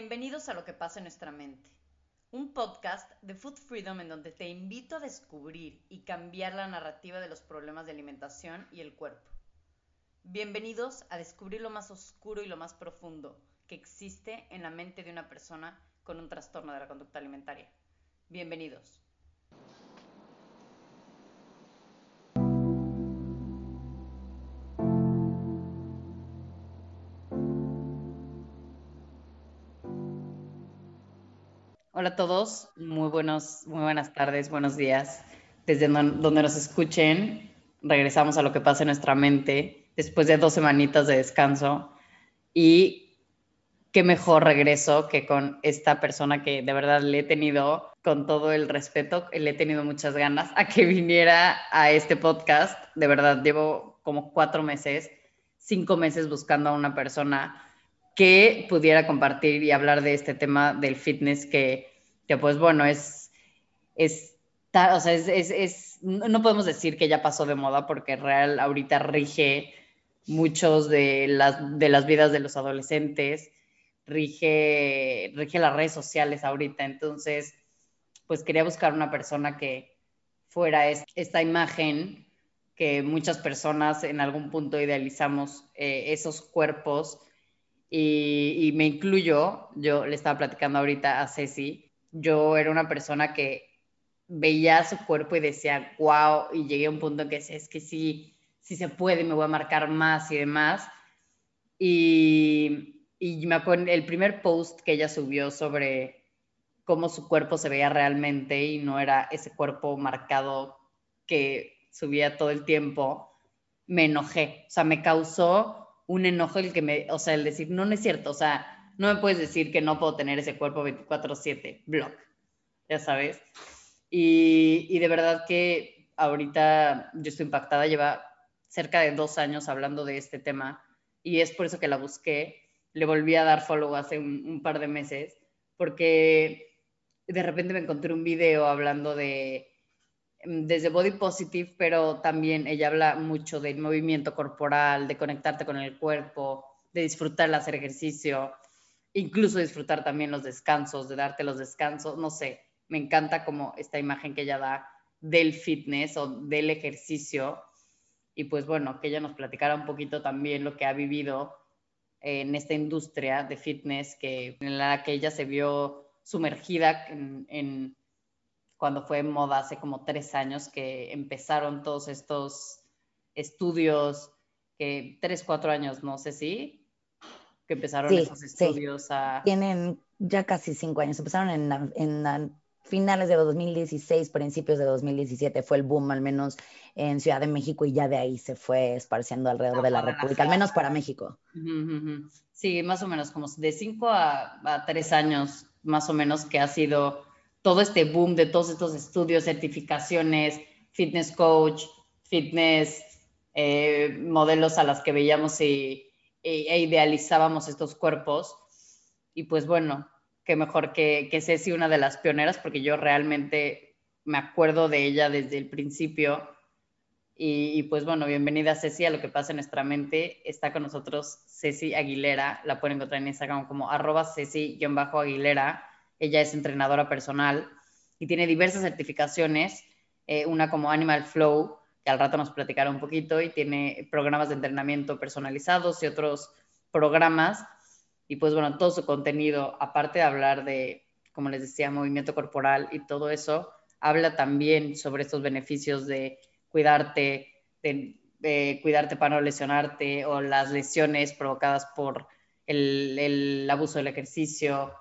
Bienvenidos a Lo que pasa en nuestra mente, un podcast de Food Freedom en donde te invito a descubrir y cambiar la narrativa de los problemas de alimentación y el cuerpo. Bienvenidos a descubrir lo más oscuro y lo más profundo que existe en la mente de una persona con un trastorno de la conducta alimentaria. Bienvenidos. Hola a todos, muy, buenos, muy buenas tardes, buenos días. Desde donde nos escuchen, regresamos a lo que pasa en nuestra mente después de dos semanitas de descanso. Y qué mejor regreso que con esta persona que de verdad le he tenido, con todo el respeto, le he tenido muchas ganas a que viniera a este podcast. De verdad, llevo como cuatro meses, cinco meses buscando a una persona que pudiera compartir y hablar de este tema del fitness que, pues bueno, es, es, o sea, es, es, no podemos decir que ya pasó de moda porque real ahorita rige muchos de las, de las vidas de los adolescentes, rige, rige las redes sociales ahorita, entonces pues quería buscar una persona que fuera esta imagen que muchas personas en algún punto idealizamos eh, esos cuerpos. Y, me incluyo, yo le estaba platicando ahorita a Ceci, yo era una persona que veía su cuerpo y decía, wow, y llegué a un punto en que decía, es que sí, sí se puede, me voy a marcar más y demás. Y, y me acuerdo, el primer post que ella subió sobre cómo su cuerpo se veía realmente y no era ese cuerpo marcado que subía todo el tiempo, me enojé, o sea, me causó un enojo el que me, o sea, el decir, no, no es cierto, o sea, no me puedes decir que no puedo tener ese cuerpo 24/7, blog, ya sabes. Y, de verdad que ahorita yo estoy impactada, lleva cerca de dos años hablando de este tema y es por eso que la busqué. Le volví a dar follow hace un, par de meses porque de repente me encontré un video hablando de desde Body Positive, pero también ella habla mucho del movimiento corporal, de conectarte con el cuerpo, de disfrutar el hacer ejercicio, incluso disfrutar también los descansos, de darte los descansos, no sé, me encanta como esta imagen que ella da del fitness o del ejercicio. Y pues bueno, que ella nos platicara un poquito también lo que ha vivido en esta industria de fitness que, en la que ella se vio sumergida en cuando fue moda hace como tres años que empezaron todos estos estudios, que tres, cuatro años, no sé si, que empezaron esos estudios a... Tienen ya casi cinco años, empezaron en, en finales de 2016, principios de 2017 fue el boom, al menos en Ciudad de México, y ya de ahí se fue esparciendo alrededor de la República, al menos para México. Sí, más o menos, como de cinco a, a tres años, más o menos, que ha sido todo este boom de todos estos estudios, certificaciones, fitness coach, fitness, eh, modelos a las que veíamos y, e idealizábamos estos cuerpos. Y pues bueno, qué mejor que, que Ceci, una de las pioneras, porque yo realmente me acuerdo de ella desde el principio. Y, pues bueno, bienvenida Ceci a lo que pasa en nuestra mente. Está con nosotros Ceci Aguilera, la pueden encontrar en Instagram como arroba Ceci-Aguilera ella es entrenadora personal y tiene diversas certificaciones, eh, una como Animal Flow, que al rato nos platicará un poquito, y tiene programas de entrenamiento personalizados y otros programas. Y pues bueno, todo su contenido, aparte de hablar de, como les decía, movimiento corporal y todo eso, habla también sobre estos beneficios de cuidarte, de, cuidarte para no lesionarte o las lesiones provocadas por el, el abuso del ejercicio,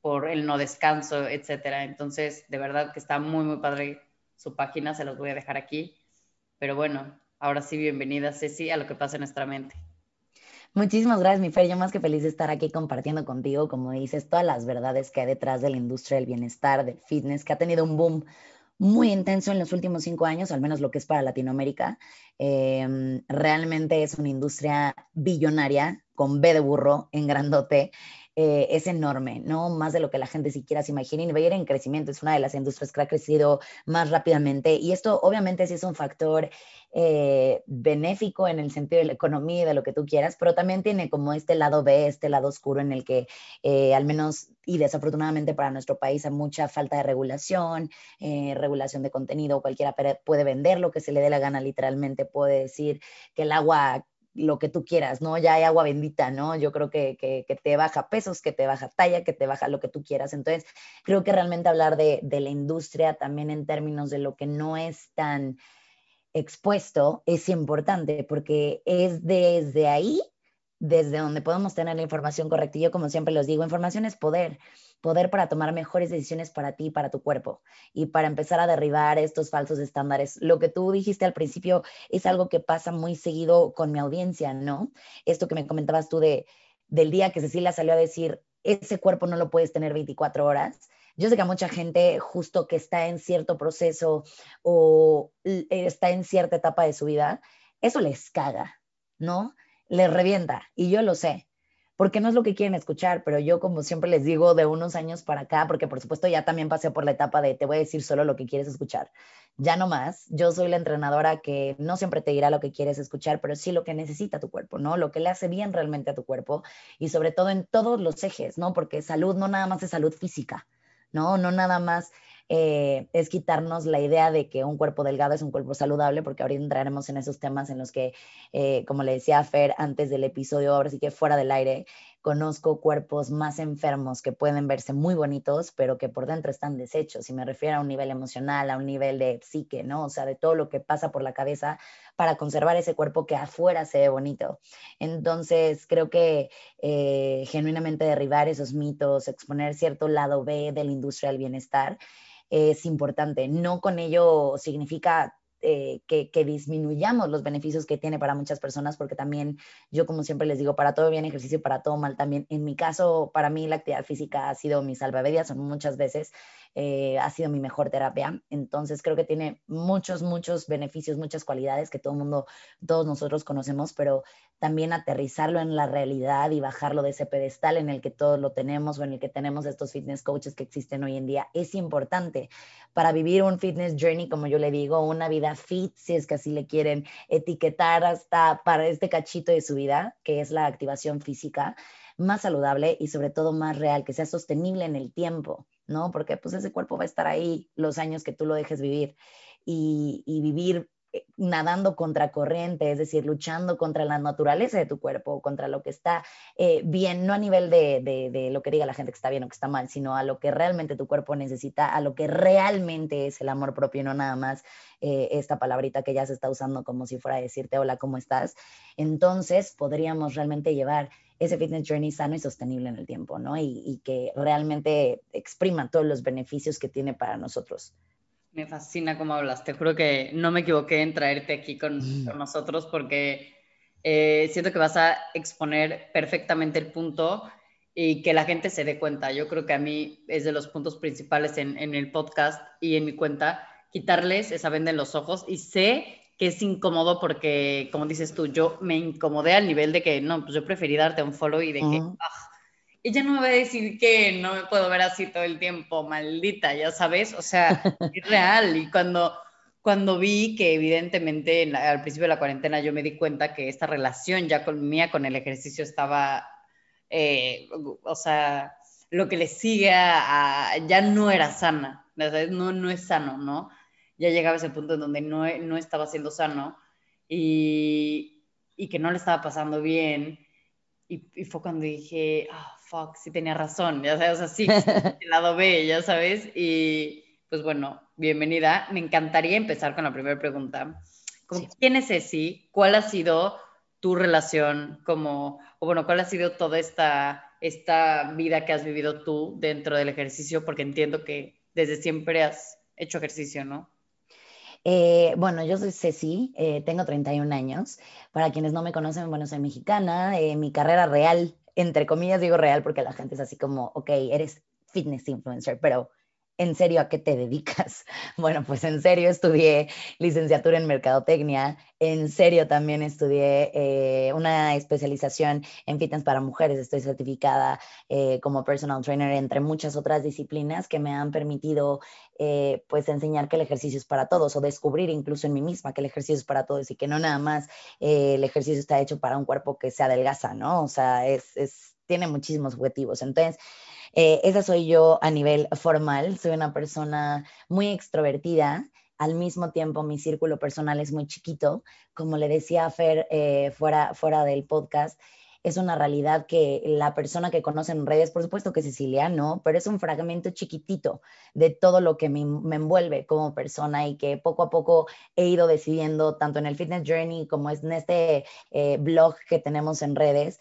por el no descanso, etcétera. Entonces, de verdad que está muy, muy padre su página, se los voy a dejar aquí. Pero bueno, ahora sí, bienvenida Ceci a lo que pasa en nuestra mente. Muchísimas gracias, mi Fer. Yo más que feliz de estar aquí compartiendo contigo, como dices, todas las verdades que hay detrás de la industria del bienestar, del fitness, que ha tenido un boom muy intenso en los últimos cinco años, al menos lo que es para Latinoamérica. Em, realmente es una industria billonaria, con B de burro, en grandote, eh, es enorme, ¿no? Más de lo que la gente siquiera se imagina y va a ir en crecimiento. Es una de las industrias que ha crecido más rápidamente y esto obviamente sí es un factor eh, benéfico en el sentido de la economía y de lo que tú quieras, pero también tiene como este lado B, este lado oscuro en el que eh, al menos y desafortunadamente para nuestro país hay mucha falta de regulación, regulación de contenido, cualquiera puede vender lo que se le dé la gana literalmente, puede decir que el agua lo que tú quieras, ¿no? Ya hay agua bendita, ¿no? Yo creo que, que, te baja pesos, que te baja talla, que te baja lo que tú quieras. Entonces, creo que realmente hablar de, de la industria también en términos de lo que no es tan expuesto es importante porque es desde ahí, desde donde podemos tener la información correcta. Y yo, como siempre les digo, información es poder poder para tomar mejores decisiones para ti para tu cuerpo y para empezar a derribar estos falsos estándares. Lo que tú dijiste al principio es algo que pasa muy seguido con mi audiencia, ¿no? Esto que me comentabas tú de, del día que Cecilia salió a decir, ese cuerpo no lo puedes tener 24 horas. Yo sé que a mucha gente justo que está en cierto proceso o está en cierta etapa de su vida, eso les caga, ¿no? Les revienta. Y yo lo sé porque no es lo que quieren escuchar, pero yo como siempre les digo de unos años para acá, porque por supuesto ya también pasé por la etapa de te voy a decir solo lo que quieres escuchar, ya no más, yo soy la entrenadora que no siempre te dirá lo que quieres escuchar, pero sí lo que necesita tu cuerpo, ¿no? Lo que le hace bien realmente a tu cuerpo y sobre todo en todos los ejes, ¿no? Porque salud no nada más es salud física, ¿no? No nada más eh, es quitarnos la idea de que un cuerpo delgado es un cuerpo saludable, porque ahorita entraremos en esos temas en los que, eh, como le decía Fer antes del episodio, ahora sí que fuera del aire, conozco cuerpos más enfermos que pueden verse muy bonitos, pero que por dentro están deshechos. Y me refiero a un nivel emocional, a un nivel de psique, ¿no? O sea, de todo lo que pasa por la cabeza para conservar ese cuerpo que afuera se ve bonito. Entonces, creo que eh, genuinamente derribar esos mitos, exponer cierto lado B de la industria del bienestar es importante. No con ello significa eh, que, disminuyamos los beneficios que tiene para muchas personas, porque también yo, como siempre les digo, para todo bien ejercicio, para todo mal también. En mi caso, para mí la actividad física ha sido mi salvavidas, muchas veces eh, ha sido mi mejor terapia. Entonces creo que tiene muchos, muchos beneficios, muchas cualidades que todo el mundo, todos nosotros conocemos, pero también aterrizarlo en la realidad y bajarlo de ese pedestal en el que todos lo tenemos o en el que tenemos estos fitness coaches que existen hoy en día es importante para vivir un fitness journey, como yo le digo, una vida fit, si es que así le quieren etiquetar hasta para este cachito de su vida, que es la activación física, más saludable y sobre todo más real, que sea sostenible en el tiempo, ¿no? Porque pues ese cuerpo va a estar ahí los años que tú lo dejes vivir y, vivir eh, nadando contra corriente, es decir, luchando contra la naturaleza de tu cuerpo, contra lo que está eh, bien, no a nivel de, de, lo que diga la gente que está bien o que está mal, sino a lo que realmente tu cuerpo necesita, a lo que realmente es el amor propio, no nada más eh, esta palabrita que ya se está usando como si fuera a decirte hola, ¿cómo estás? Entonces podríamos realmente llevar ese fitness journey sano y sostenible en el tiempo, ¿no? Y, y que realmente exprima todos los beneficios que tiene para nosotros. Me fascina cómo hablas. Te juro que no me equivoqué en traerte aquí con, mm. nosotros porque eh, siento que vas a exponer perfectamente el punto y que la gente se dé cuenta. Yo creo que a mí es de los puntos principales en, en el podcast y en mi cuenta, quitarles esa venda en los ojos y sé que es incómodo porque, como dices tú, yo me incomodé al nivel de que, no, pues yo preferí darte un follow y de que, ah, ella no me va a decir que no me puedo ver así todo el tiempo, maldita, ya sabes, o sea, es real. Y cuando, cuando vi que evidentemente al principio de la cuarentena yo me di cuenta que esta relación ya con mía con el ejercicio estaba, eh, o sea, lo que le sigue a, ya no era sana, no, no es sano, ¿no? Ya llegaba ese punto en donde no, no estaba siendo sano y, y que no le estaba pasando bien. Y, y fue cuando dije, ah, fuck, sí tenía razón, ya sabes, así, el lado B, ya sabes, y pues bueno, bienvenida. Me encantaría empezar con la primera pregunta. ¿Quién es Ceci? ¿Cuál ha sido tu relación como, o bueno, cuál ha sido toda esta, esta vida que has vivido tú dentro del ejercicio? Porque entiendo que desde siempre has hecho ejercicio, ¿no? Eh, bueno, yo soy Ceci, eh, tengo 31 años. Para quienes no me conocen, bueno, soy mexicana. Eh, mi carrera real entre comillas digo real porque la gente es así como, ok, eres fitness influencer, pero ¿en serio a qué te dedicas? Bueno, pues en serio estudié licenciatura en mercadotecnia, en serio también estudié eh, una especialización en fitness para mujeres, estoy certificada eh, como personal trainer, entre muchas otras disciplinas que me han permitido eh, pues enseñar que el ejercicio es para todos o descubrir incluso en mí misma que el ejercicio es para todos y que no nada más el ejercicio está hecho para un cuerpo que se adelgaza, ¿no? O sea, es, es tiene muchísimos objetivos. Entonces, eh, esa soy yo a nivel formal, soy una persona muy extrovertida, al mismo tiempo mi círculo personal es muy chiquito, como le decía a Fer eh, fuera, fuera del podcast, es una realidad que la persona que conoce en redes, por supuesto que Cecilia, no, pero es un fragmento chiquitito de todo lo que me, envuelve como persona y que poco a poco he ido decidiendo, tanto en el Fitness Journey como en este eh, blog que tenemos en redes,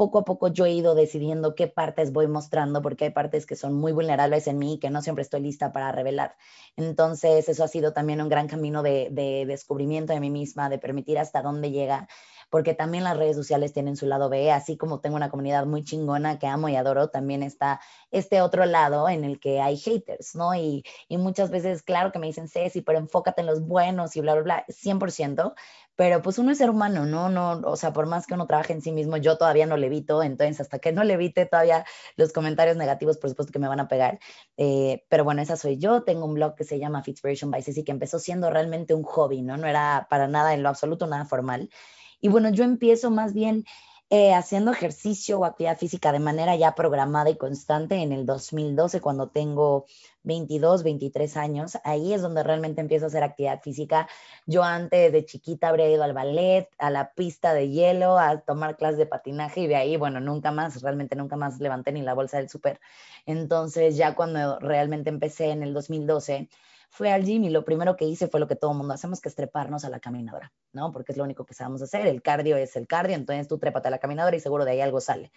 poco a poco yo he ido decidiendo qué partes voy mostrando, porque hay partes que son muy vulnerables en mí y que no siempre estoy lista para revelar. Entonces, eso ha sido también un gran camino de, de descubrimiento de mí misma, de permitir hasta dónde llega porque también las redes sociales tienen su lado B, así como tengo una comunidad muy chingona que amo y adoro, también está este otro lado en el que hay haters, ¿no? Y, y muchas veces, claro que me dicen, Ceci, pero enfócate en los buenos y bla, bla, bla, 100%, pero pues uno es ser humano, ¿no? no o sea, por más que uno trabaje en sí mismo, yo todavía no le evito, entonces hasta que no le evite todavía los comentarios negativos, por supuesto que me van a pegar, eh, pero bueno, esa soy yo, tengo un blog que se llama Fitspiration by Ceci, que empezó siendo realmente un hobby, ¿no? No era para nada en lo absoluto nada formal, y bueno, yo empiezo más bien eh, haciendo ejercicio o actividad física de manera ya programada y constante en el 2012, cuando tengo 22, 23 años. Ahí es donde realmente empiezo a hacer actividad física. Yo antes de chiquita habría ido al ballet, a la pista de hielo, a tomar clases de patinaje y de ahí, bueno, nunca más, realmente nunca más levanté ni la bolsa del súper. Entonces ya cuando realmente empecé en el 2012, fui al gym y lo primero que hice fue lo que todo mundo hacemos, que es treparnos a la caminadora, ¿no? Porque es lo único que sabemos hacer, el cardio es el cardio, entonces tú trépate a la caminadora y seguro de ahí algo sale.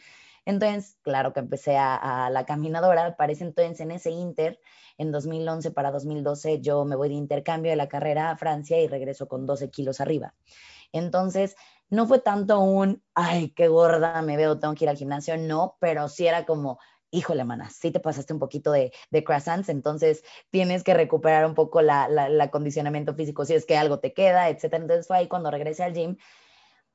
Entonces, claro que empecé a, la caminadora, parece entonces en ese inter, en 2011 para 2012, yo me voy de intercambio de la carrera a Francia y regreso con 12 kilos arriba. Entonces, no fue tanto un, ay, qué gorda me veo, tengo que ir al gimnasio, no, pero sí era como, híjole, mana, sí te pasaste un poquito de, de croissants, entonces tienes que recuperar un poco la, la, acondicionamiento físico si es que algo te queda, etcétera. Entonces fue ahí cuando regresé al gym,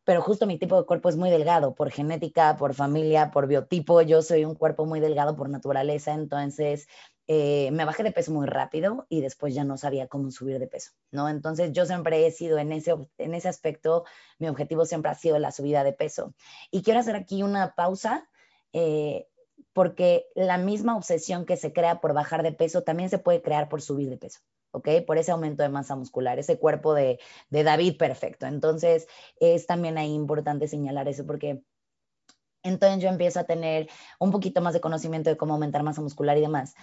pero justo mi tipo de cuerpo es muy delgado, por genética, por familia, por biotipo, yo soy un cuerpo muy delgado por naturaleza, entonces eh, me bajé de peso muy rápido y después ya no sabía cómo subir de peso, ¿no? Entonces yo siempre he sido en ese, en ese aspecto, mi objetivo siempre ha sido la subida de peso. Y quiero hacer aquí una pausa. Eh, porque la misma obsesión que se crea por bajar de peso también se puede crear por subir de peso. ¿ok? Por ese aumento de masa muscular, ese cuerpo de, David perfecto. Entonces, es también ahí importante señalar eso porque entonces yo empiezo a tener un poquito más de conocimiento de cómo aumentar masa muscular y demás.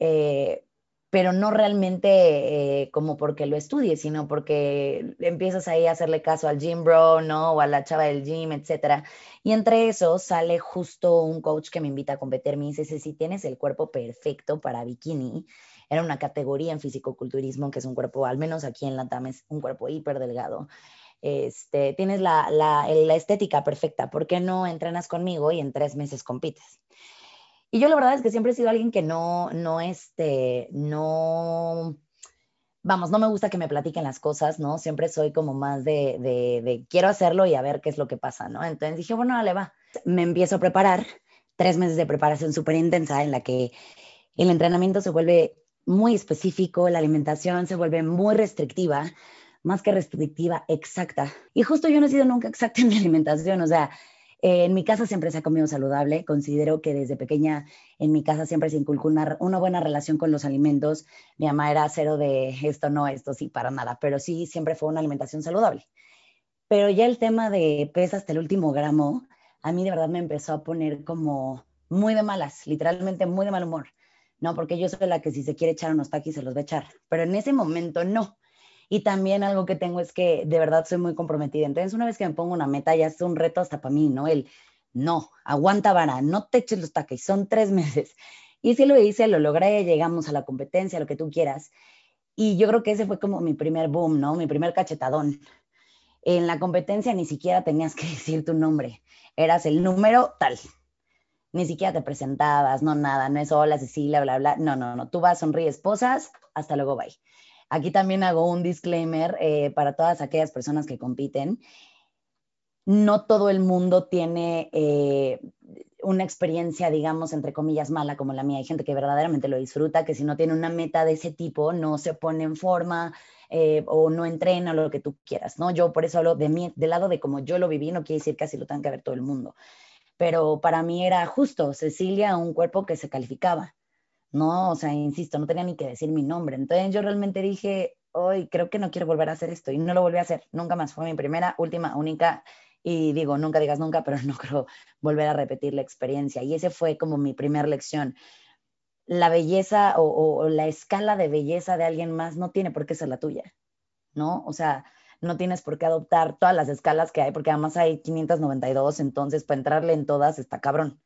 Eh, pero no realmente eh, como porque lo estudies, sino porque empiezas ahí a hacerle caso al gym bro, ¿no? O a la chava del gym, etcétera. Y entre eso sale justo un coach que me invita a competir, me dice, si tienes el cuerpo perfecto para bikini, era una categoría en fisicoculturismo, que es un cuerpo, al menos aquí en la TAM, es un cuerpo hiper delgado. Este, tienes la, la, la estética perfecta, ¿por qué no entrenas conmigo y en tres meses compites? Y yo la verdad es que siempre he sido alguien que no, no, este, no, vamos, no me gusta que me platiquen las cosas, ¿no? Siempre soy como más de, de, quiero hacerlo y a ver qué es lo que pasa, ¿no? Entonces dije, bueno, dale, va. Me empiezo a preparar, tres meses de preparación súper intensa en la que el entrenamiento se vuelve muy específico, la alimentación se vuelve muy restrictiva, más que restrictiva, exacta. Y justo yo no he sido nunca exacta en mi alimentación, o sea, eh, en mi casa siempre se ha comido saludable. Considero que desde pequeña en mi casa siempre se inculcó una, buena relación con los alimentos. Mi mamá era cero de esto, no, esto sí, para nada, pero sí siempre fue una alimentación saludable. Pero ya el tema de pesa hasta el último gramo, a mí de verdad me empezó a poner como muy de malas, literalmente muy de mal humor. No, porque yo soy la que si se quiere echar unos taquis se los va a echar, pero en ese momento no. Y también algo que tengo es que de verdad soy muy comprometida. Entonces, una vez que me pongo una meta, ya es un reto hasta para mí, ¿no? El, no, aguanta vara, no te eches los taques, son tres meses. Y si lo hice, lo logré, llegamos a la competencia, lo que tú quieras. Y yo creo que ese fue como mi primer boom, ¿no? Mi primer cachetadón. En la competencia ni siquiera tenías que decir tu nombre, eras el número tal. ni siquiera te presentabas, no nada, no es hola Cecilia, bla, bla. No, no, no. Tú vas, sonríes, esposas, hasta luego, bye. Aquí también hago un disclaimer eh, para todas aquellas personas que compiten. No todo el mundo tiene eh, una experiencia, digamos, entre comillas, mala como la mía. Hay gente que verdaderamente lo disfruta, que si no tiene una meta de ese tipo, no se pone en forma eh, o no entrena lo que tú quieras, ¿no? Yo por eso hablo de mí, del lado de como yo lo viví, no quiere decir que así lo tenga que ver todo el mundo. Pero para mí era justo, Cecilia, un cuerpo que se calificaba, ¿no? O sea, insisto, no tenía ni que decir mi nombre. Entonces yo realmente dije, hoy creo que no quiero volver a hacer esto y no lo volví a hacer, nunca más. Fue mi primera, última, única y digo, nunca digas nunca, pero no creo volver a repetir la experiencia. Y ese fue como mi primera lección. La belleza o, la escala de belleza de alguien más no tiene por qué ser la tuya, ¿no? O sea, no tienes por qué adoptar todas las escalas que hay, porque además hay 592, entonces para entrarle en todas está cabrón.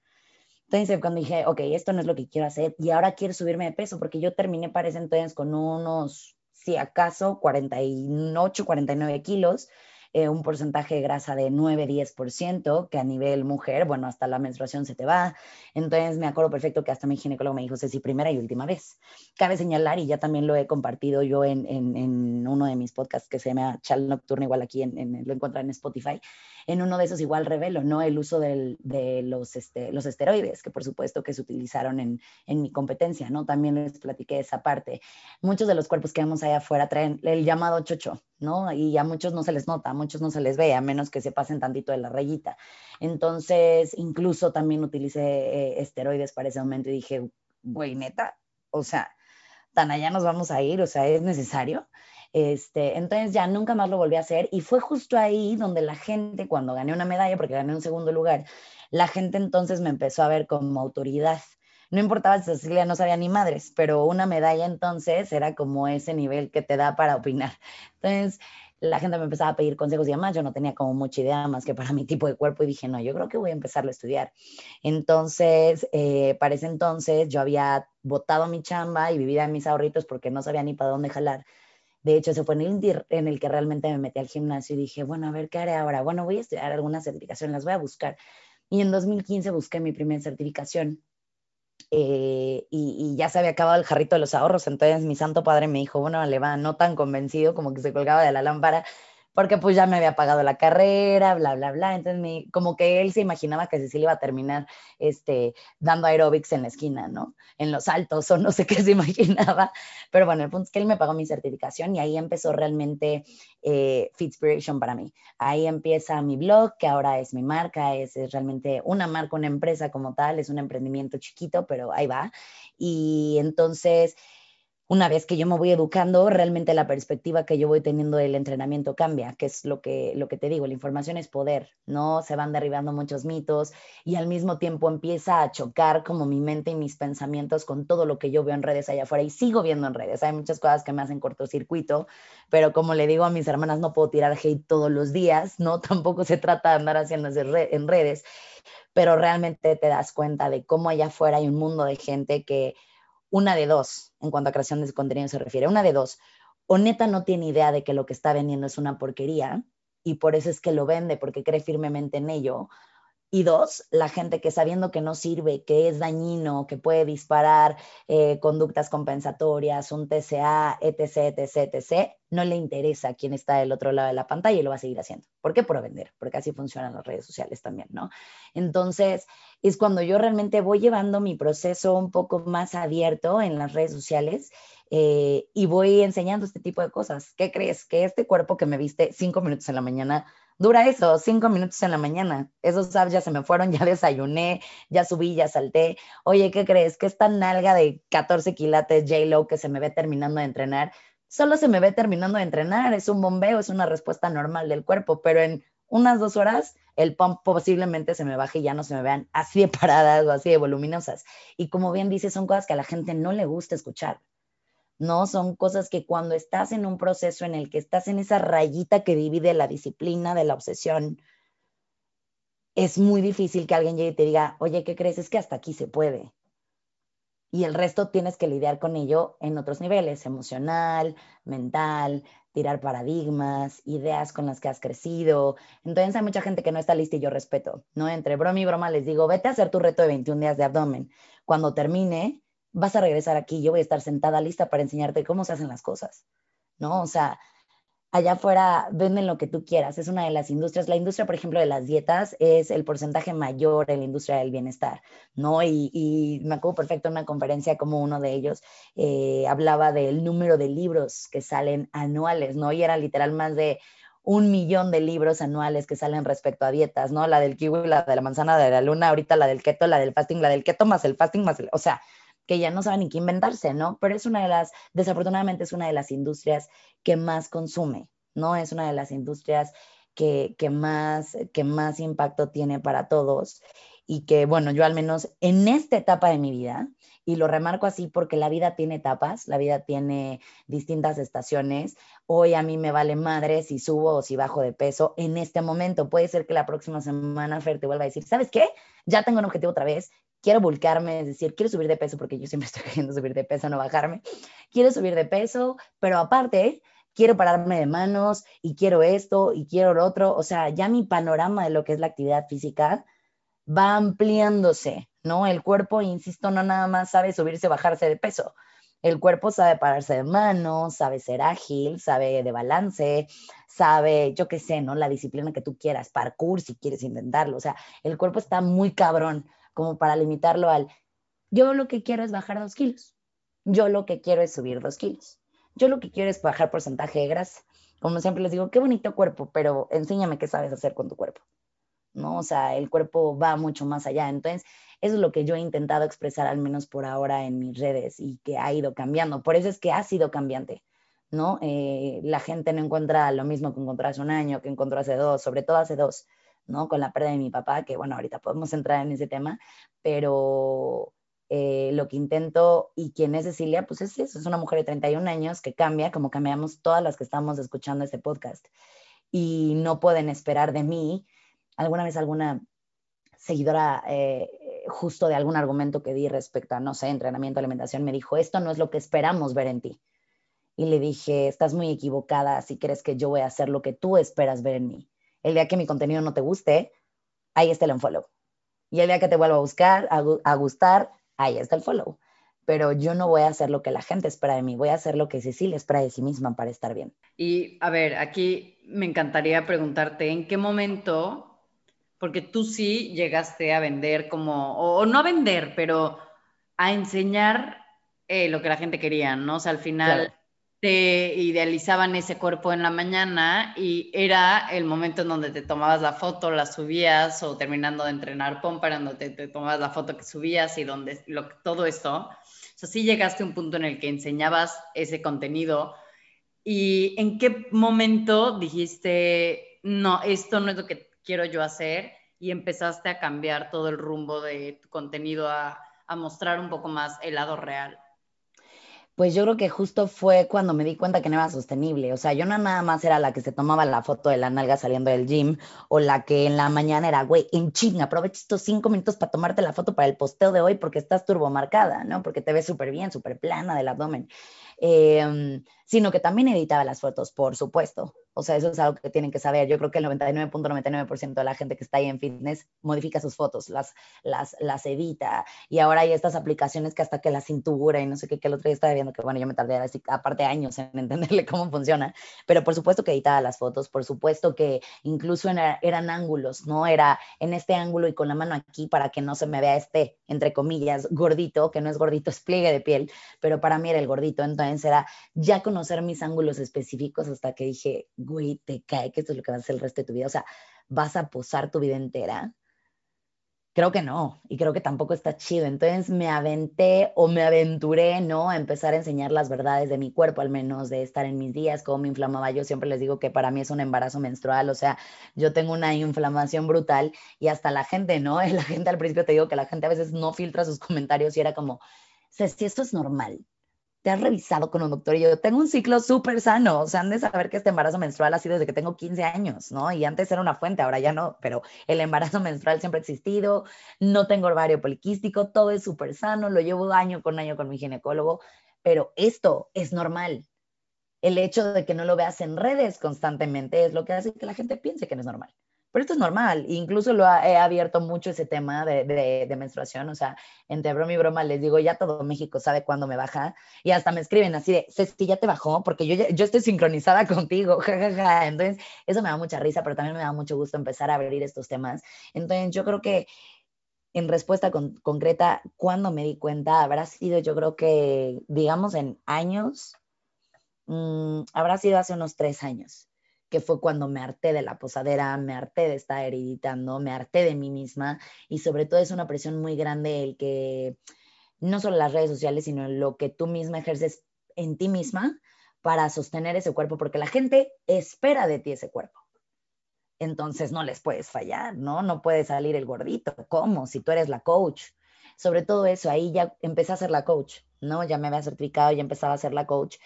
Entonces, cuando dije, ok, esto no es lo que quiero hacer y ahora quiero subirme de peso, porque yo terminé para ese entonces con unos, si acaso, 48, 49 kilos eh, un porcentaje de grasa de 9-10%, que a nivel mujer, bueno, hasta la menstruación se te va. Entonces me acuerdo perfecto que hasta mi ginecólogo me dijo, Ceci, primera y última vez. Cabe señalar, y ya también lo he compartido yo en, en, en uno de mis podcasts que se llama Chal Nocturno, igual aquí en, lo encuentran en Spotify, en uno de esos igual revelo, ¿no? El uso de los, este, los esteroides, que por supuesto que se utilizaron en, en, mi competencia, ¿no? También les platiqué esa parte. Muchos de los cuerpos que vemos allá afuera traen el llamado chocho, ¿no? Y a muchos no se les nota, a muchos no se les ve, a menos que se pasen tantito de la rayita. Entonces, incluso también utilicé eh, esteroides para ese momento y dije, güey, neta, o sea, tan allá nos vamos a ir, o sea, es necesario. Este, entonces ya nunca más lo volví a hacer y fue justo ahí donde la gente, cuando gané una medalla, porque gané un segundo lugar, la gente entonces me empezó a ver como autoridad. No importaba si Cecilia no sabía ni madres, pero una medalla entonces era como ese nivel que te da para opinar. Entonces, la gente me empezaba a pedir consejos y demás, yo no tenía como mucha idea más que para mi tipo de cuerpo y dije, no, yo creo que voy a empezar a estudiar. Entonces, eh, para ese entonces yo había botado mi chamba y vivía mis ahorritos porque no sabía ni para dónde jalar. De hecho, ese fue en el, en el que realmente me metí al gimnasio y dije, bueno, a ver qué haré ahora. Bueno, voy a estudiar alguna certificación, las voy a buscar. Y en 2015 busqué mi primera certificación eh, y, ya se había acabado el jarrito de los ahorros. Entonces mi santo padre me dijo, bueno, le va, no tan convencido como que se colgaba de la lámpara, porque pues ya me había pagado la carrera, bla, bla, bla. Entonces, me, como que él se imaginaba que Cecilia iba a terminar este, dando aeróbics en la esquina, ¿no? En los altos o no sé qué se imaginaba. Pero bueno, el punto es que él me pagó mi certificación y ahí empezó realmente eh, Fitspiration para mí. Ahí empieza mi blog, que ahora es mi marca, es, es realmente una marca, una empresa como tal, es un emprendimiento chiquito, pero ahí va. Y entonces una vez que yo me voy educando, realmente la perspectiva que yo voy teniendo del entrenamiento cambia, que es lo que, lo que te digo, la información es poder, ¿no? Se van derribando muchos mitos y al mismo tiempo empieza a chocar como mi mente y mis pensamientos con todo lo que yo veo en redes allá afuera y sigo viendo en redes. Hay muchas cosas que me hacen cortocircuito, pero como le digo a mis hermanas, no puedo tirar hate todos los días, ¿no? Tampoco se trata de andar haciendo en redes, pero realmente te das cuenta de cómo allá afuera hay un mundo de gente que una de dos, en cuanto a creación de contenido se refiere, una de dos, o neta no tiene idea de que lo que está vendiendo es una porquería y por eso es que lo vende, porque cree firmemente en ello, y dos, la gente que sabiendo que no sirve, que es dañino, que puede disparar eh, conductas compensatorias, un TCA, etc., etc., etc., no le interesa quién está del otro lado de la pantalla y lo va a seguir haciendo. ¿Por qué? Por vender, porque así funcionan las redes sociales también, ¿no? Entonces, es cuando yo realmente voy llevando mi proceso un poco más abierto en las redes sociales eh, y voy enseñando este tipo de cosas. ¿Qué crees? Que este cuerpo que me viste cinco minutos en la mañana Dura eso, cinco minutos en la mañana. Esos apps ya se me fueron, ya desayuné, ya subí, ya salté. Oye, ¿qué crees? Que esta nalga de 14 quilates J-Lo que se me ve terminando de entrenar, solo se me ve terminando de entrenar. Es un bombeo, es una respuesta normal del cuerpo, pero en unas dos horas el pump posiblemente se me baje y ya no se me vean así de paradas o así de voluminosas. Y como bien dice, son cosas que a la gente no le gusta escuchar. ¿No? Son cosas que cuando estás en un proceso en el que estás en esa rayita que divide la disciplina de la obsesión, es muy difícil que alguien llegue y te diga, oye, ¿qué crees? Es que hasta aquí se puede. y el resto tienes que lidiar con ello en otros niveles, emocional, mental, tirar paradigmas, ideas con las que has crecido. Entonces hay mucha gente que no está lista y yo respeto, ¿no? Entre broma y broma les digo, vete a hacer tu reto de 21 días de abdomen. Cuando termine, vas a regresar aquí, yo voy a estar sentada lista para enseñarte cómo se hacen las cosas, ¿no? O sea, allá afuera venden lo que tú quieras. Es una de las industrias. La industria, por ejemplo, de las dietas es el porcentaje mayor en la industria del bienestar, ¿no? Y, me acuerdo perfecto en una conferencia como uno de ellos eh, hablaba del número de libros que salen anuales, ¿no? Y era literal más de un millón de libros anuales que salen respecto a dietas, ¿no? La del kiwi, la de la manzana de la luna, ahorita la del keto, la del fasting, la del keto más el fasting más el, o sea, que ya no saben ni qué inventarse, ¿no? Pero es una de las, desafortunadamente es una de las industrias que más consume, ¿no? Es una de las industrias que, que, más, que más impacto tiene para todos y que, bueno, yo al menos en esta etapa de mi vida, y lo remarco así porque la vida tiene etapas, la vida tiene distintas estaciones. Hoy a mí me vale madre si subo o si bajo de peso en este momento. Puede ser que la próxima semana Fer te vuelva a decir, ¿sabes qué? Ya tengo un objetivo otra vez, quiero volcarme, es decir, quiero subir de peso porque yo siempre estoy queriendo subir de peso, no bajarme. Quiero subir de peso, pero aparte quiero pararme de manos y quiero esto y quiero lo otro. O sea, ya mi panorama de lo que es la actividad física va ampliándose, ¿no? El cuerpo, insisto, no nada más sabe subirse bajarse de peso. El cuerpo sabe pararse de manos, sabe ser ágil, sabe de balance, sabe, yo qué sé, ¿no? La disciplina que tú quieras, parkour si quieres intentarlo. O sea, el cuerpo está muy cabrón como para limitarlo al, yo lo que quiero es bajar dos kilos, yo lo que quiero es subir dos kilos, yo lo que quiero es bajar porcentaje de grasa. Como siempre les digo, qué bonito cuerpo, pero enséñame qué sabes hacer con tu cuerpo. ¿no? O sea, el cuerpo va mucho más allá. Entonces, eso es lo que yo he intentado expresar, al menos por ahora, en mis redes y que ha ido cambiando. Por eso es que ha sido cambiante, ¿no? Eh, la gente no encuentra lo mismo que encontró un año, que encontró dos, sobre todo hace dos. ¿No? Con la pérdida de mi papá, que bueno, ahorita podemos entrar en ese tema, pero eh, lo que intento y quién es Cecilia, pues es eso, es una mujer de 31 años que cambia como cambiamos todas las que estamos escuchando este podcast. Y no pueden esperar de mí, alguna vez alguna seguidora eh, justo de algún argumento que di respecto a, no sé, entrenamiento, alimentación, me dijo, esto no es lo que esperamos ver en ti. Y le dije, estás muy equivocada si crees que yo voy a hacer lo que tú esperas ver en mí el día que mi contenido no te guste, ahí está el unfollow. Y el día que te vuelva a buscar, a, gustar, ahí está el follow. Pero yo no voy a hacer lo que la gente espera de mí, voy a hacer lo que Cecilia espera de sí misma para estar bien. Y a ver, aquí me encantaría preguntarte, ¿en qué momento, porque tú sí llegaste a vender como, o, no a vender, pero a enseñar eh, lo que la gente quería, ¿no? O sea, al final te idealizaban ese cuerpo en la mañana y era el momento en donde te tomabas la foto, la subías o terminando de entrenar pompa, donde te, tomabas la foto que subías y donde todo esto. O llegaste a un punto en el que enseñabas ese contenido y en qué momento dijiste, no, esto no es lo que quiero yo hacer y empezaste a cambiar todo el rumbo de tu contenido a mostrar un poco más el lado real pues yo creo que justo fue cuando me di cuenta que no era sostenible. O sea, yo no nada más era la que se tomaba la foto de la nalga saliendo del gym o la que en la mañana era, güey, en chinga, aprovecha estos cinco minutos para tomarte la foto para el posteo de hoy porque estás turbomarcada, ¿no? Porque te ves súper bien, súper plana del abdomen. Em, sino que también editaba las fotos, por supuesto. O sea, eso es algo que tienen que saber. Yo creo que el 99.99% de la gente que está ahí en fitness modifica sus fotos, las, las, las edita. Y ahora hay estas aplicaciones que hasta que la cintura y no sé qué, que el otro día estaba viendo que, bueno, yo me tardé así, aparte años en entenderle cómo funciona. Pero por supuesto que editaba las fotos, por supuesto que incluso eran ángulos, ¿no? Era en este ángulo y con la mano aquí para que no se me vea este, entre comillas, gordito, que no es gordito, es pliegue de piel, pero para mí era el gordito. Entonces era ya conocer mis ángulos específicos hasta que dije, güey, te cae que esto es lo que vas a hacer el resto de tu vida. O sea, ¿vas a posar tu vida entera? Creo que no, y creo que tampoco está chido. Entonces me aventé o me aventuré, ¿no? A empezar a enseñar las verdades de mi cuerpo, al menos de estar en mis días, cómo me inflamaba. Yo siempre les digo que para mí es un embarazo menstrual, o sea, yo tengo una inflamación brutal y hasta la gente, ¿no? La gente al principio te digo que la gente a veces no filtra sus comentarios y era como, si esto es normal, te has revisado con un doctor y yo tengo un ciclo súper sano, o sea, han de saber que este embarazo menstrual ha sido desde que tengo 15 años, ¿no? Y antes era una fuente, ahora ya no, pero el embarazo menstrual siempre ha existido, no tengo ovario poliquístico, todo es súper sano, lo llevo año con año con mi ginecólogo, pero esto es normal. El hecho de que no lo veas en redes constantemente es lo que hace que la gente piense que no es normal. Pero esto es normal, incluso lo he abierto mucho ese tema de, de, menstruación, o sea, entre broma y broma les digo, ya todo México sabe cuándo me baja, y hasta me escriben así de, Ceci, ya te bajó, porque yo, yo estoy sincronizada contigo, jajaja, entonces eso me da mucha risa, pero también me da mucho gusto empezar a abrir estos temas. Entonces yo creo que en respuesta concreta, cuando me di cuenta, habrá sido yo creo que, digamos, en años, mm, habrá sido hace unos tres años que fue cuando me harté de la posadera, me harté de estar hereditando, me harté de mí misma y sobre todo es una presión muy grande el que no solo las redes sociales, sino lo que tú misma ejerces en ti misma para sostener ese cuerpo, porque la gente espera de ti ese cuerpo. Entonces no les puedes fallar, ¿no? No puede salir el gordito. ¿Cómo? Si tú eres la coach. Sobre todo eso, ahí ya empecé a ser la coach, ¿no? Ya me había certificado, ya empezaba a ser la coach.